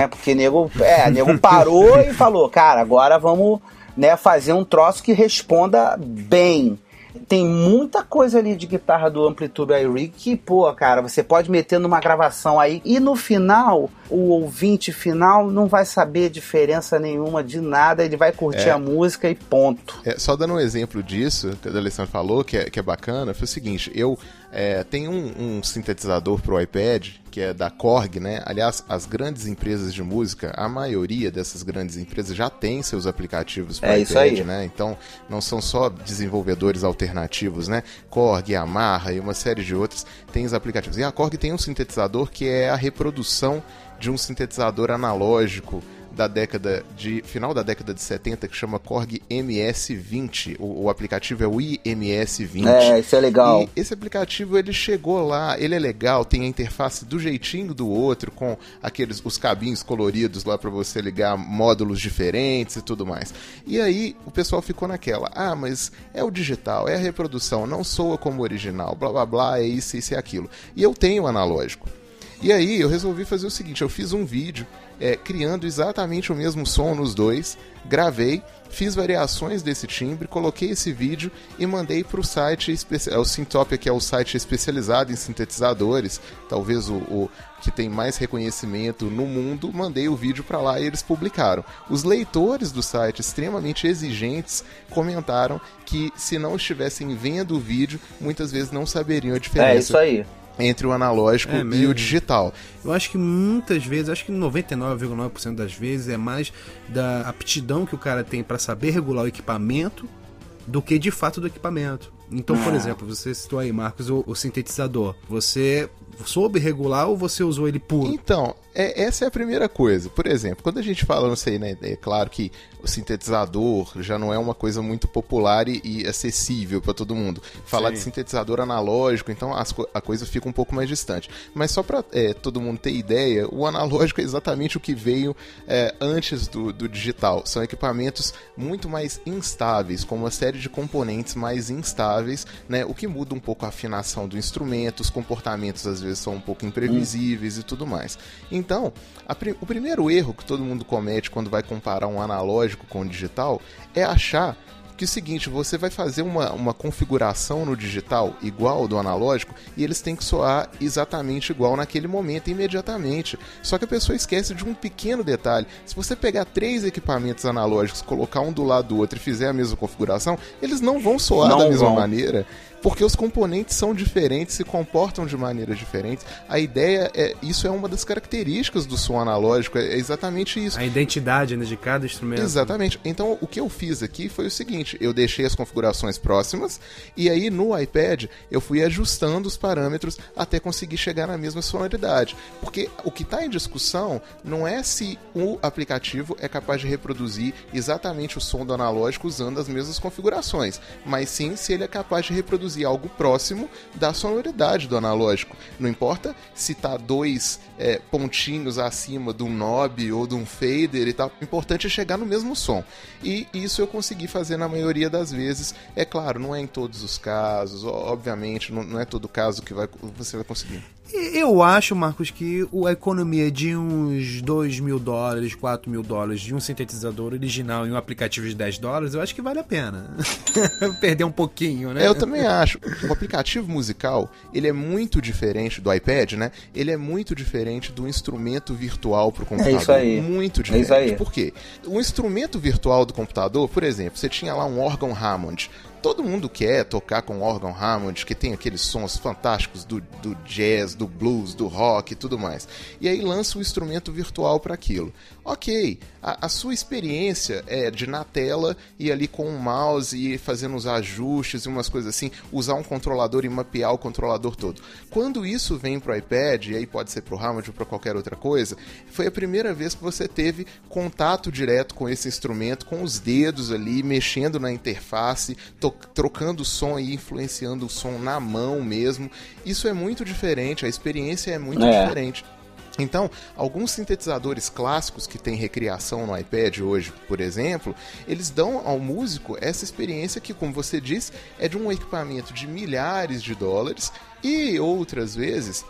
É, porque nego, é, nego parou e falou, cara, agora vamos né, fazer um troço que responda bem. Tem muita coisa ali de guitarra do Amplitude iRig que, pô, cara, você pode meter numa gravação aí e no final, o ouvinte final não vai saber diferença nenhuma de nada, ele vai curtir é. a música e ponto. É, só dando um exemplo disso, que a Alessandra falou, que é, que é bacana, foi o seguinte, eu é, tem um, um sintetizador para o iPad que é da Korg, né? Aliás, as grandes empresas de música, a maioria dessas grandes empresas já tem seus aplicativos para é iPad, né? Então, não são só desenvolvedores alternativos, né? Korg, Yamaha e uma série de outros têm os aplicativos. E a Korg tem um sintetizador que é a reprodução de um sintetizador analógico da década de final da década de 70 que chama Korg MS20. O, o aplicativo é o IMS20. É, isso é legal. E esse aplicativo ele chegou lá, ele é legal, tem a interface do jeitinho do outro com aqueles os cabinhos coloridos lá para você ligar módulos diferentes e tudo mais. E aí o pessoal ficou naquela: "Ah, mas é o digital, é a reprodução, não soa como original, blá blá blá, é isso, isso e aquilo". E eu tenho o analógico. E aí eu resolvi fazer o seguinte: eu fiz um vídeo é, criando exatamente o mesmo som nos dois, gravei, fiz variações desse timbre, coloquei esse vídeo e mandei para o site, é o Syntopia, que é o site especializado em sintetizadores, talvez o, o que tem mais reconhecimento no mundo, mandei o vídeo para lá e eles publicaram. Os leitores do site, extremamente exigentes, comentaram que se não estivessem vendo o vídeo, muitas vezes não saberiam a diferença. É isso aí entre o analógico é e o digital. Eu acho que muitas vezes, acho que 99,9% das vezes é mais da aptidão que o cara tem para saber regular o equipamento do que de fato do equipamento. Então, por ah. exemplo, você citou aí, Marcos, o, o sintetizador. Você soube regular ou você usou ele puro? Então, é, essa é a primeira coisa. Por exemplo, quando a gente fala, não sei, né? É claro que o sintetizador já não é uma coisa muito popular e, e acessível para todo mundo. Falar Sim. de sintetizador analógico, então as, a coisa fica um pouco mais distante. Mas só para é, todo mundo ter ideia, o analógico é exatamente o que veio é, antes do, do digital. São equipamentos muito mais instáveis, com uma série de componentes mais instáveis, né? O que muda um pouco a afinação do instrumento, os comportamentos às vezes vezes são um pouco imprevisíveis e tudo mais. Então, pri o primeiro erro que todo mundo comete quando vai comparar um analógico com o digital é achar que é o seguinte, você vai fazer uma, uma configuração no digital igual ao do analógico e eles têm que soar exatamente igual naquele momento, imediatamente. Só que a pessoa esquece de um pequeno detalhe. Se você pegar três equipamentos analógicos, colocar um do lado do outro e fizer a mesma configuração, eles não vão soar não da mesma vão. maneira porque os componentes são diferentes, se comportam de maneiras diferentes. A ideia é, isso é uma das características do som analógico, é exatamente isso. A identidade né, de cada instrumento. Exatamente. Então, o que eu fiz aqui foi o seguinte, eu deixei as configurações próximas e aí no iPad eu fui ajustando os parâmetros até conseguir chegar na mesma sonoridade. Porque o que está em discussão não é se o aplicativo é capaz de reproduzir exatamente o som do analógico usando as mesmas configurações, mas sim se ele é capaz de reproduzir reproduzir algo próximo da sonoridade do analógico. Não importa se tá dois é, pontinhos acima de um knob ou de um fader e tal. O importante é chegar no mesmo som. E isso eu consegui fazer na maioria das vezes. É claro, não é em todos os casos, obviamente, não é todo caso que vai, você vai conseguir. Eu acho, Marcos, que a economia de uns 2 mil dólares, 4 mil dólares de um sintetizador original em um aplicativo de 10 dólares, eu acho que vale a pena. Perder um pouquinho, né? É, eu também acho. O aplicativo musical, ele é muito diferente do iPad, né? Ele é muito diferente do instrumento virtual para o computador. É isso aí. Muito diferente. É isso aí. Por quê? O instrumento virtual do computador, por exemplo, você tinha lá um órgão Hammond todo mundo quer tocar com órgão Hammond, que tem aqueles sons fantásticos do, do jazz, do blues, do rock e tudo mais. E aí lança o um instrumento virtual para aquilo. Ok, a, a, sua experiência é de na tela e ali com o mouse e fazendo os ajustes e umas coisas assim, usar um controlador e mapear o controlador todo. Quando isso vem para o iPad, e aí pode ser para o Hammond ou para qualquer outra coisa, foi a primeira vez que você teve contato direto com esse instrumento, com os dedos ali, mexendo na interface, trocando o som e influenciando o som na mão mesmo. Isso é muito diferente, a experiência é muito é. diferente. Então, alguns sintetizadores clássicos que têm recriação no iPad hoje, por exemplo, eles dão ao músico essa experiência que, como você disse, é de um equipamento de milhares de dólares e outras vezes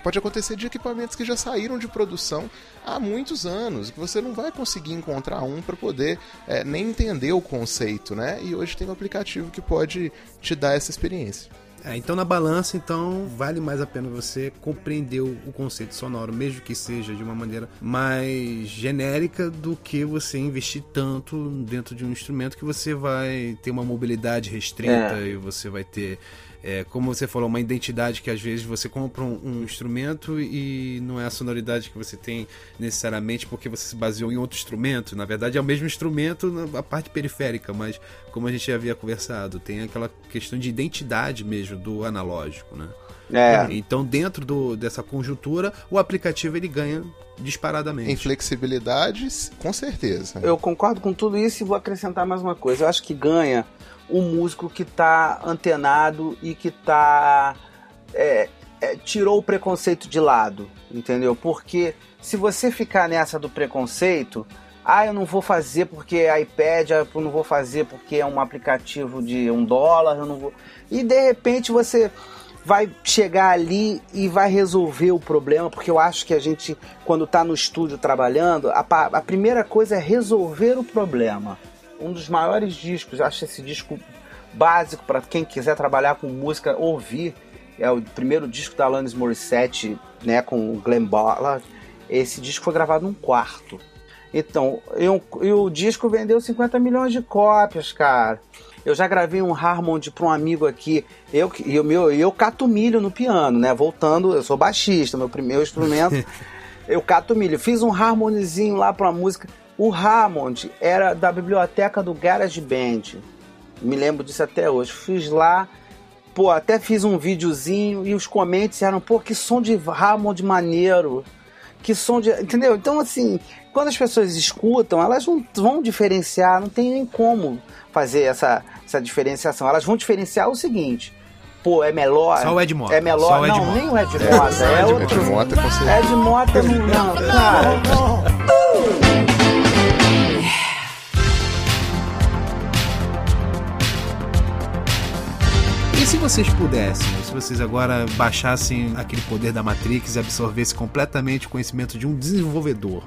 pode acontecer de equipamentos que já saíram de produção há muitos anos, que você não vai conseguir encontrar um para poder é, nem entender o conceito, né? E hoje tem um aplicativo que pode te dar essa experiência. É, então na balança, então vale mais a pena você compreender o, conceito sonoro, mesmo que seja de uma maneira mais genérica, do que você investir tanto dentro de um instrumento que você vai ter uma mobilidade restrita é. e você vai ter é, como você falou, uma identidade que às vezes você compra um, um, instrumento e não é a sonoridade que você tem necessariamente porque você se baseou em outro instrumento. Na verdade, é o mesmo instrumento na parte periférica, mas como a gente já havia conversado, tem aquela questão de identidade mesmo do analógico, né? É. Então, dentro do, dessa conjuntura, o aplicativo ele ganha disparadamente. Em flexibilidade, com certeza. Eu concordo com tudo isso e vou acrescentar mais uma coisa. Eu acho que ganha um músico que está antenado e que tá é, é, tirou o preconceito de lado, entendeu? Porque se você ficar nessa do preconceito, ah, eu não vou fazer porque é iPad, ah, eu não vou fazer porque é um aplicativo de um dólar, eu não vou. E de repente você vai chegar ali e vai resolver o problema, porque eu acho que a gente, quando está no estúdio trabalhando, a, a primeira coisa é resolver o problema um dos maiores discos, acho esse disco básico para quem quiser trabalhar com música ouvir. É o primeiro disco da Alanis Morissette, né, com o Glenn Ballard. Esse disco foi gravado num quarto. Então, eu, e o disco vendeu 50 milhões de cópias, cara. Eu já gravei um Harmond para um amigo aqui. Eu, eu, meu, eu cato milho no piano, né? Voltando, eu sou baixista, meu primeiro instrumento. eu cato milho. Fiz um harmonizinho lá para uma música. O Hammond era da biblioteca do Garage Band. Me lembro disso até hoje. Fiz lá, pô, até fiz um videozinho e os comentários eram, pô, que som de Hammond maneiro. Que som de. Entendeu? Então, assim, quando as pessoas escutam, elas não vão diferenciar, não tem nem como fazer essa, essa diferenciação. Elas vão diferenciar o seguinte. Pô, é melhor. Só o Ed Mota. É melhor. Não, Mota. nem o Ed Mota. É, é, é outro. Ed Mota, com certeza. Ed Mota não, não cara. E se vocês pudessem, se vocês agora baixassem aquele poder da Matrix e absorvessem completamente o conhecimento de um desenvolvedor.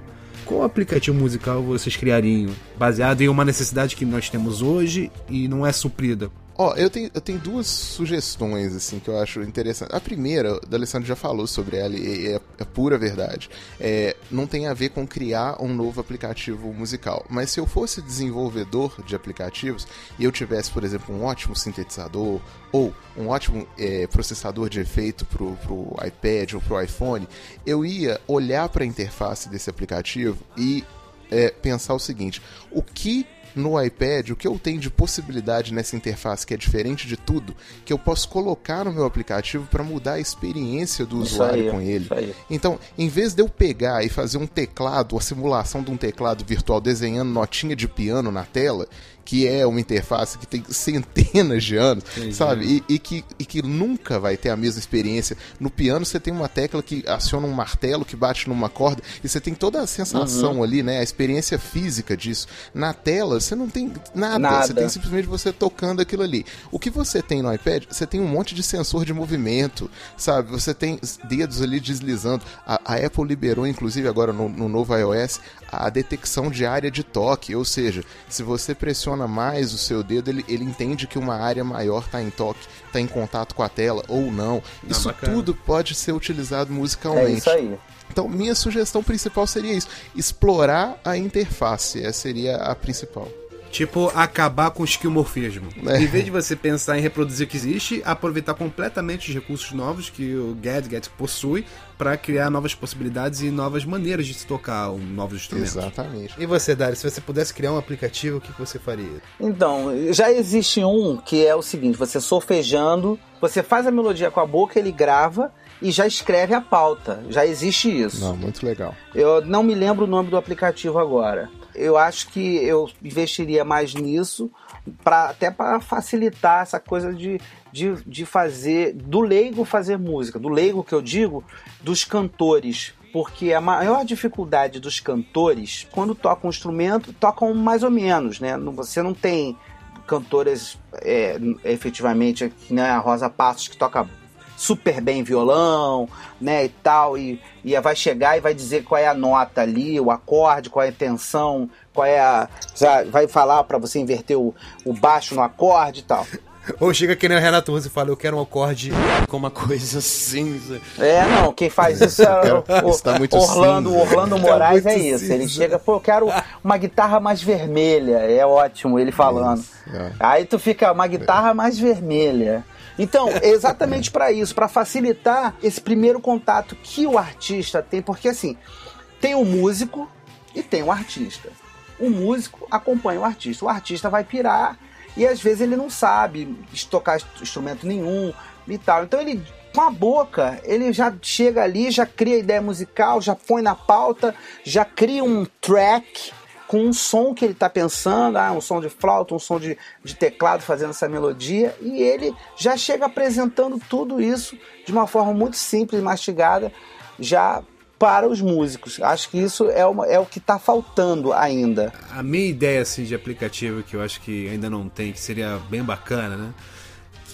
Qual aplicativo musical vocês criariam? Baseado em uma necessidade que nós temos hoje e não é suprida? Ó, eu tenho, eu tenho duas sugestões, assim, que eu acho interessante. A primeira, o Alessandro já falou sobre ela e é, é pura verdade. É, não tem a ver com criar um novo aplicativo musical. Mas se eu fosse desenvolvedor de aplicativos e eu tivesse, por exemplo, um ótimo sintetizador ou um ótimo é, processador de efeito pro, pro iPad ou pro iPhone, eu ia olhar para a interface desse aplicativo e é, pensar o seguinte: o que no iPad, o que eu tenho de possibilidade nessa interface que é diferente de tudo, que eu posso colocar no meu aplicativo para mudar a experiência do Isso usuário aí, com ele. Então, em vez de eu pegar e fazer um teclado, a simulação de um teclado virtual desenhando notinha de piano na tela, que é uma interface que tem centenas de anos, sabe? E, e que, e que nunca vai ter a mesma experiência. No piano você tem uma tecla que aciona um martelo que bate numa corda e você tem toda a sensação ali, né? A experiência física disso. Na tela você não tem nada, Nada. você tem simplesmente você tocando aquilo ali. O que você tem no iPad, você tem um monte de sensor de movimento, sabe? Você tem dedos ali deslizando. A, a Apple liberou, inclusive, agora no, no novo iOS, a detecção de área de toque, ou seja, se você pressiona mais o seu dedo, ele, ele entende que uma área maior está em toque, está em contato com a tela ou não. Isso bacana. tudo pode ser utilizado É musicalmente. isso aí. Então, minha sugestão principal seria isso: explorar a interface. Essa seria a principal. Tipo, acabar com o esquimorfismo. É. Em vez de você pensar em reproduzir o que existe, aproveitar completamente os recursos novos que o Gadget possui para criar novas possibilidades e novas maneiras de se tocar um, novos instrumentos. Exatamente. E você, Dari, se você pudesse criar um aplicativo, o que que você faria? Então, já existe um que é o seguinte: você solfejando, você faz a melodia com a boca, ele grava e já escreve a pauta. Já existe isso. Não, muito legal. Eu não me lembro o nome do aplicativo agora. Eu acho que eu investiria mais nisso, pra, até para facilitar essa coisa de, de, de fazer, do leigo fazer música. Do leigo que eu digo, dos cantores. Porque a maior dificuldade dos cantores, quando tocam um instrumento, tocam mais ou menos, né? Você não tem cantoras é, efetivamente, nem a Rosa Passos, que toca super bem violão, né, e tal, e, e vai chegar e vai dizer qual é a nota ali, o acorde, qual é a tensão, qual é a... já vai falar para você inverter o, o baixo no acorde e tal. Ou chega que nem o Renato Russo e fala, eu quero um acorde com uma coisa cinza. É, não, quem faz isso é o, o- Isso tá muito Orlando, cinza. Orlando Moraes Tá é muito isso. Ele cinza. chega, pô, eu quero uma guitarra mais vermelha. É ótimo ele falando. é. Aí tu fica uma guitarra mais vermelha. Então, é exatamente para isso, para facilitar esse primeiro contato que o artista tem, porque assim, tem o músico e tem o artista. O músico acompanha o artista. O artista vai pirar e às vezes ele não sabe tocar instrumento nenhum e tal. Então ele com a boca, ele já chega ali, já cria ideia musical, já põe na pauta, já cria um track com um som que ele está pensando, ah, um som de flauta, um som de, de teclado fazendo essa melodia, e ele já chega apresentando tudo isso de uma forma muito simples, mastigada, já para os músicos. Acho que isso é, uma, é o que está faltando ainda. A minha ideia assim, de aplicativo que eu acho que ainda não tem, que seria bem bacana, né?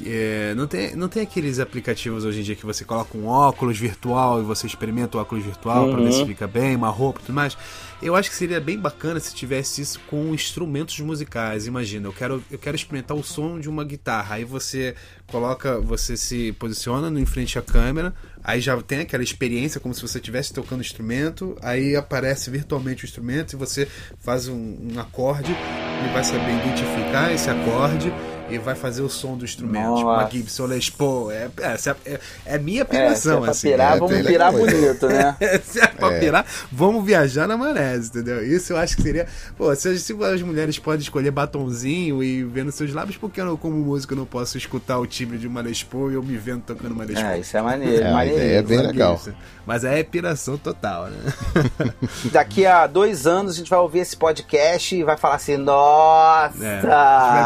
É, não, tem, não tem aqueles aplicativos hoje em dia que você coloca um óculos virtual e você experimenta o óculos virtual pra ver se fica bem, uma roupa e tudo mais. Eu acho que seria bem bacana se tivesse isso com instrumentos musicais. Imagina, eu quero, eu quero experimentar o som de uma guitarra. Aí você coloca, você se posiciona em frente à câmera, aí já tem aquela experiência como se você estivesse tocando o instrumento, aí aparece virtualmente o instrumento e você faz um, um acorde, ele vai saber identificar esse acorde e vai fazer o som do instrumento. Tipo uma Nossa. Gibson Les Paul. É, é, essa é, é minha É, se é piração, pra assim. pirar, é vamos pirar bonito, né? Se é pra pirar, vamos viajar na maionese, entendeu? Isso eu acho que seria. Pô, se, se as mulheres podem escolher batonzinho e ver nos seus lábios, por que eu, como músico, não posso escutar o timbre de uma Les Paul e eu me vendo tocando uma Les Paul? É, isso é maneiro. É, a maneiro. ideia é bem legal. Isso. Mas é piração total, né? Daqui a dois anos a gente vai ouvir esse podcast e vai falar assim, nossa! É.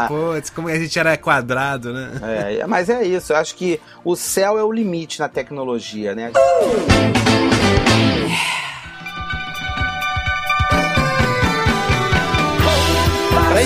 Putz, como a gente era quadrado, né? É, mas é isso, eu acho que o céu é o limite na tecnologia, né? Para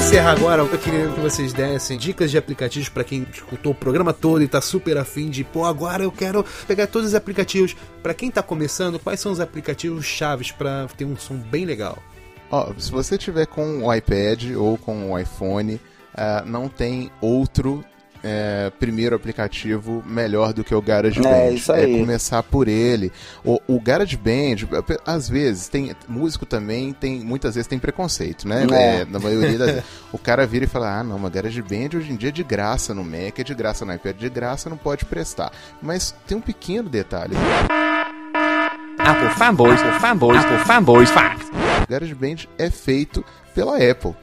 encerrar agora, eu queria que vocês dessem dicas de aplicativos para quem escutou o programa todo e tá super afim de, pô, agora eu quero pegar todos os aplicativos. Para quem tá começando, quais são os aplicativos chaves para ter um som bem legal? Ó, se você tiver com o iPad ou com o iPhone, uh, não tem outro é, primeiro aplicativo melhor do que o GarageBand. É, isso aí. É começar por ele. O, o GarageBand, às vezes, tem músico também, tem muitas vezes tem preconceito, né? É. É, na maioria das vezes. O cara vira e fala, ah, não, mas GarageBand hoje em dia é de graça no Mac, é de graça no iPad, de graça não pode prestar. Mas tem um pequeno detalhe. Ah, por favor, por favor, por favor, faz. O GarageBand é feito pela Apple.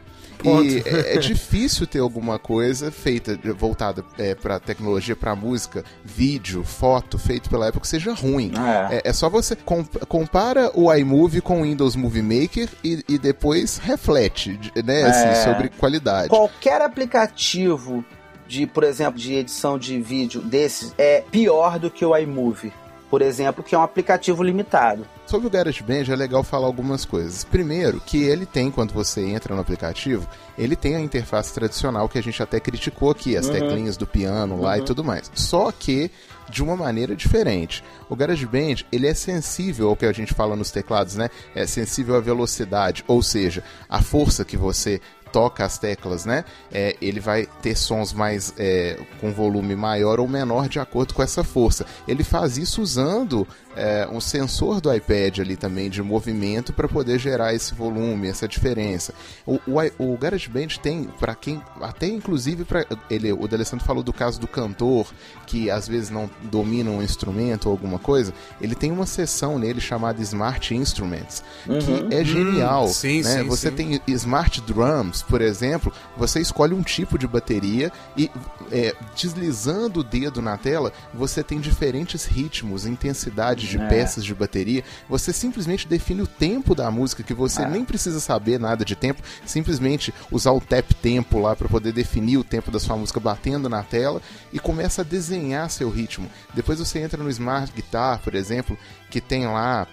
Ponto. E é, é difícil ter alguma coisa feita, voltada é, para tecnologia, para música, vídeo, foto, feito pela Apple que seja ruim. É. É, é só você com- compara o iMovie com o Windows Movie Maker e, e depois reflete, né, assim, É. sobre qualidade. Qualquer aplicativo de, por exemplo, de edição de vídeo desses é pior do que o iMovie, por exemplo, que é um aplicativo limitado. Sobre o GarageBand é legal falar algumas coisas. Primeiro, que ele tem, quando você entra no aplicativo, ele tem a interface tradicional que a gente até criticou aqui, as teclinhas do piano lá e tudo mais. Só que de uma maneira diferente. O GarageBand, ele é sensível ao que a gente fala nos teclados, né? É sensível à velocidade, ou seja, a força que você toca as teclas, né? É, ele vai ter sons mais é, com volume maior ou menor de acordo com essa força. Ele faz isso usando é, um sensor do iPad ali também de movimento para poder gerar esse volume, essa diferença. O, o, o GarageBand tem para quem até inclusive para ele, o D'Alessandro falou do caso do cantor que às vezes não domina um instrumento ou alguma coisa. Ele tem uma seção nele chamada Smart Instruments que é genial. Hum, sim, né? sim, Você sim. tem Smart Drums, por exemplo, você escolhe um tipo de bateria e é, deslizando o dedo na tela, você tem diferentes ritmos, intensidades de É. peças de bateria. Você simplesmente define o tempo da música, que você nem precisa saber nada de tempo, simplesmente usar o tap tempo lá para poder definir o tempo da sua música batendo na tela e começa a desenhar seu ritmo. Depois você entra no Smart Guitar, por exemplo, que tem lá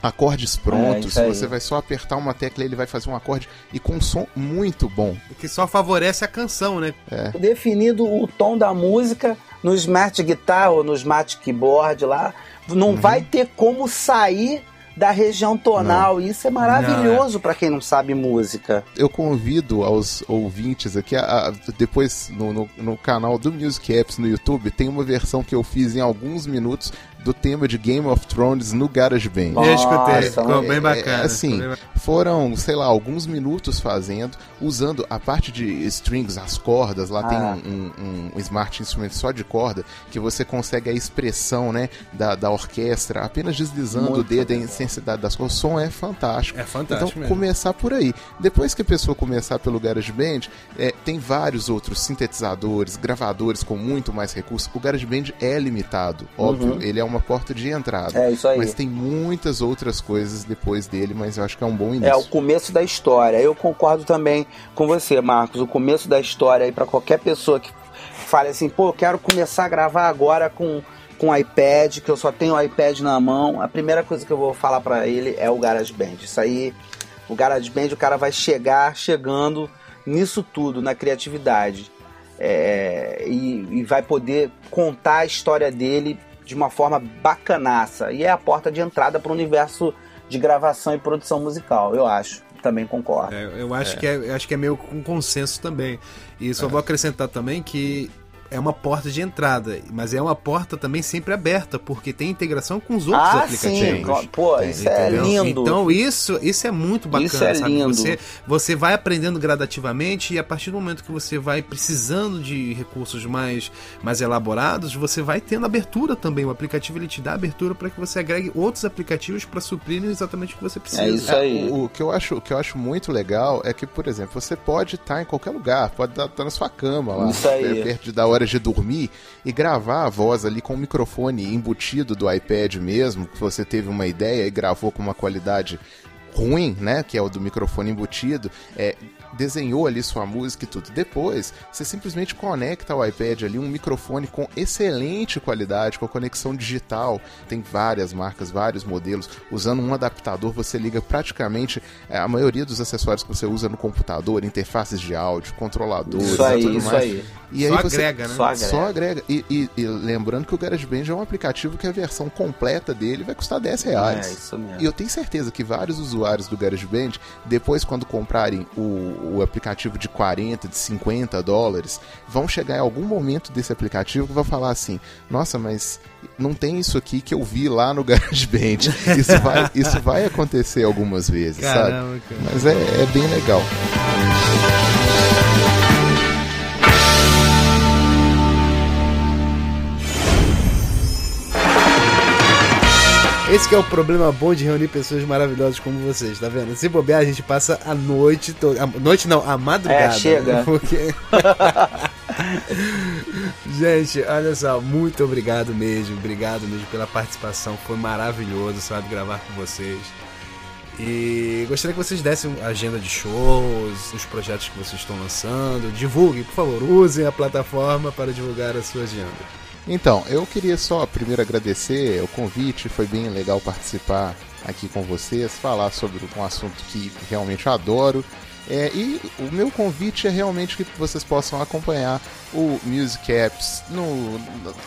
acordes prontos, isso aí. você vai só apertar uma tecla e ele vai fazer um acorde e com um som muito bom. Que só favorece a canção, né? Definido o tom da música no Smart Guitar ou no Smart Keyboard lá, não vai ter como sair da região tonal. Isso é maravilhoso pra quem não sabe música. Eu convido aos ouvintes aqui, a, a- depois no, no, no canal do Music Apps no YouTube, tem uma versão que eu fiz em alguns minutos do tema de Game of Thrones no GarageBand. Eu escutei, ficou é- bem É, bacana. assim, foram, sei lá, alguns minutos fazendo, usando a parte de strings, as cordas, lá Ah. tem um, um- um Smart Instrument só de corda, que você consegue a expressão, né, da, da orquestra, apenas deslizando Muito o dedo, a intensidade das cordas, o som é fantástico. É fantástico Então, mesmo. começar por aí. Depois que a pessoa começar pelo GarageBand, é, tem vários outros sintetizadores, gravadores com muito mais recursos. O GarageBand é limitado, óbvio, ele é uma porta de entrada. É, isso aí. Mas tem muitas outras coisas depois dele, mas eu acho que é um bom É início. o começo da história. Eu concordo também com você, Marcos. O começo da história aí pra qualquer pessoa que fale assim, pô, eu quero começar a gravar agora com com iPad, que eu só tenho o iPad na mão. A primeira coisa que eu vou falar pra ele é o GarageBand. Isso aí, o GarageBand, o cara vai chegar chegando nisso tudo, na criatividade. É, e, e vai poder contar a história dele de uma forma bacanaça. E é a porta de entrada para o universo de gravação e produção musical, eu acho. Também concordo. É, eu acho, Que é, eu acho que é meio com consenso também. E só vou acrescentar também que é uma porta de entrada, mas é uma porta também sempre aberta, porque tem integração com os outros ah, aplicativos. sim. Pô, isso é Entendeu? lindo. Então isso, isso é muito bacana, Isso é sabe? lindo. Você, você vai aprendendo gradativamente e a partir do momento que você vai precisando de recursos mais, mais elaborados, você vai tendo abertura também. O aplicativo ele te dá abertura para que você agregue outros aplicativos para suprirem exatamente o que você precisa. É isso aí. O, o que eu acho, o que eu acho muito legal é que, por exemplo, você pode estar em qualquer lugar, pode estar na sua cama lá, Isso aí. perto de- da hora de dormir e gravar a voz ali com o microfone embutido do iPad mesmo, que você teve uma ideia e gravou com uma qualidade ruim, né, que é o do microfone embutido, é, desenhou ali sua música e tudo. Depois, você simplesmente conecta ao iPad ali um microfone com excelente qualidade, com conexão digital. Tem várias marcas, vários modelos. Usando um adaptador, você liga praticamente é, a maioria dos acessórios que você usa no computador, interfaces de áudio, controladores Isso aí, e tudo isso mais. aí. E Só aí você agrega, né? Só agrega. só agrega. E, e- e lembrando que o GarageBand é um aplicativo que a versão completa dele vai custar 10 reais. É, isso mesmo. E eu tenho certeza que vários usuários do GarageBand, depois quando comprarem o, o aplicativo de 40, de 50 dólares, vão chegar em algum momento desse aplicativo que vão falar assim, nossa, mas não tem isso aqui que eu vi lá no GarageBand. Isso vai, isso vai acontecer algumas vezes, Caramba, sabe? cara. Mas é, é bem legal. Esse que é o problema bom de reunir pessoas maravilhosas como vocês, tá vendo? Se bobear, a gente passa a noite toda. Noite não, a madrugada. É, chega. né? Porque... gente, olha só, muito obrigado mesmo. Obrigado mesmo pela participação. Foi maravilhoso, sabe, gravar com vocês. E gostaria que vocês dessem a agenda de shows, os projetos que vocês estão lançando. Divulguem, por favor, usem a plataforma para divulgar a sua agenda. Então, eu queria só primeiro agradecer o convite, foi bem legal participar aqui com vocês, falar sobre um assunto que realmente adoro. É, e o meu convite é realmente que vocês possam acompanhar o Music Apps, no,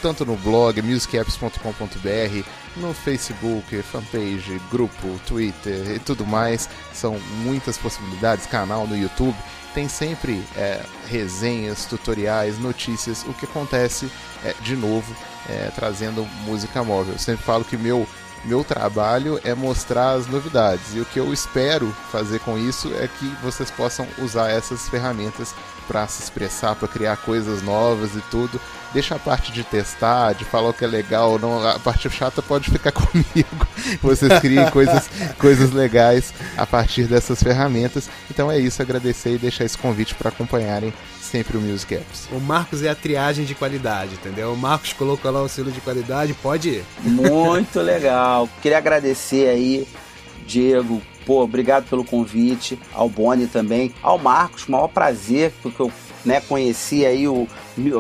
tanto no blog musicapps.com.br, no Facebook, fanpage, grupo, Twitter e tudo mais. São muitas possibilidades, canal no YouTube. Tem sempre é, resenhas, tutoriais, notícias, o que acontece é, de novo, é, trazendo música móvel. Eu sempre falo que meu meu trabalho é mostrar as novidades e o que eu espero fazer com isso é que vocês possam usar essas ferramentas para se expressar, para criar coisas novas e tudo. Deixa a parte de testar, de falar o que é legal ou não, a parte chata pode ficar comigo. Vocês criem coisas, coisas legais a partir dessas ferramentas. Então é isso, agradecer e deixar esse convite para acompanharem sempre o Music Apps. O Marcos é a triagem de qualidade, entendeu? O Marcos colocou lá o selo de qualidade, pode ir. Muito legal. Queria agradecer aí, Diego. Pô, obrigado pelo convite. Ao Boni também. Ao Marcos, maior prazer, porque eu né, conheci aí o.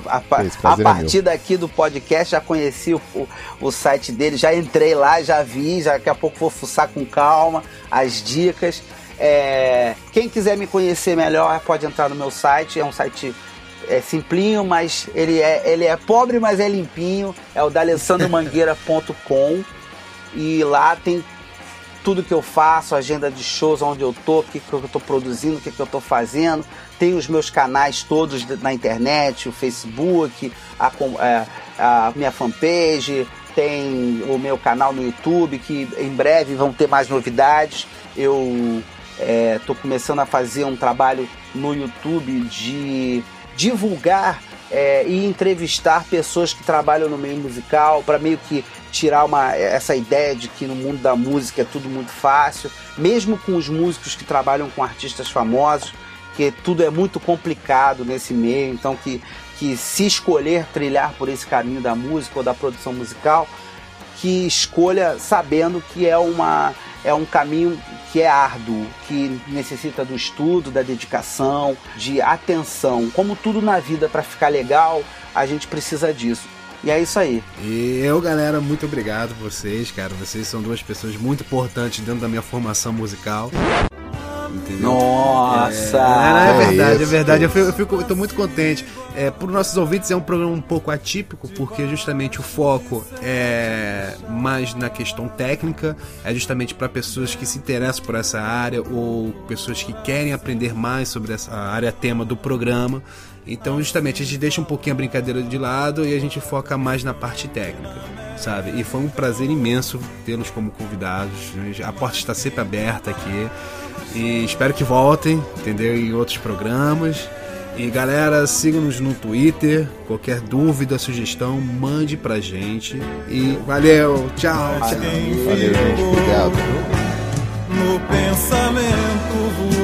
A, a prazer é partir daqui do podcast, já conheci o, o, o site dele, já entrei lá, já vi, já daqui a pouco vou fuçar com calma as dicas. É, quem quiser me conhecer melhor pode entrar no meu site, é um site é simplinho, mas ele é, ele é pobre, mas é limpinho. É o d'alessandromangueira.com e lá tem tudo que eu faço, agenda de shows, onde eu tô, o que, que eu tô produzindo, o que, que eu tô fazendo. Tem os meus canais todos na internet, o Facebook, a, com- é, a minha fanpage, tem o meu canal no YouTube, que em breve vão ter mais novidades. Eu estou começando a fazer um trabalho no YouTube de divulgar é, e entrevistar pessoas que trabalham no meio musical para meio que tirar uma, essa ideia de que no mundo da música é tudo muito fácil, mesmo com os músicos que trabalham com artistas famosos, que tudo é muito complicado nesse meio, então que, que se escolher trilhar por esse caminho da música ou da produção musical, que escolha sabendo que é uma é um caminho que é árduo, que necessita do estudo, da dedicação, de atenção. Como tudo na vida para ficar legal, a gente precisa disso. E é isso aí. E eu, galera, muito obrigado vocês, cara. Vocês são duas pessoas muito importantes dentro da minha formação musical. Entendeu? Nossa! É, é É verdade, é verdade. é Eu, fico, eu fico- eu tô muito contente. É, para os nossos ouvintes é um programa um pouco atípico, porque justamente o foco é mais na questão técnica, é justamente para pessoas que se interessam por essa área ou pessoas que querem aprender mais sobre essa área tema do programa. Então, justamente, a gente deixa um pouquinho a brincadeira de lado e a gente foca mais na parte técnica, sabe? E foi um prazer imenso tê-los como convidados. A porta está sempre aberta aqui. E espero que voltem, entendeu? Em outros programas. E galera, sigam-nos no Twitter. Qualquer dúvida, sugestão, mande pra gente. E valeu, tchau, tchau. Valeu, gente. Obrigado. No pensamento voou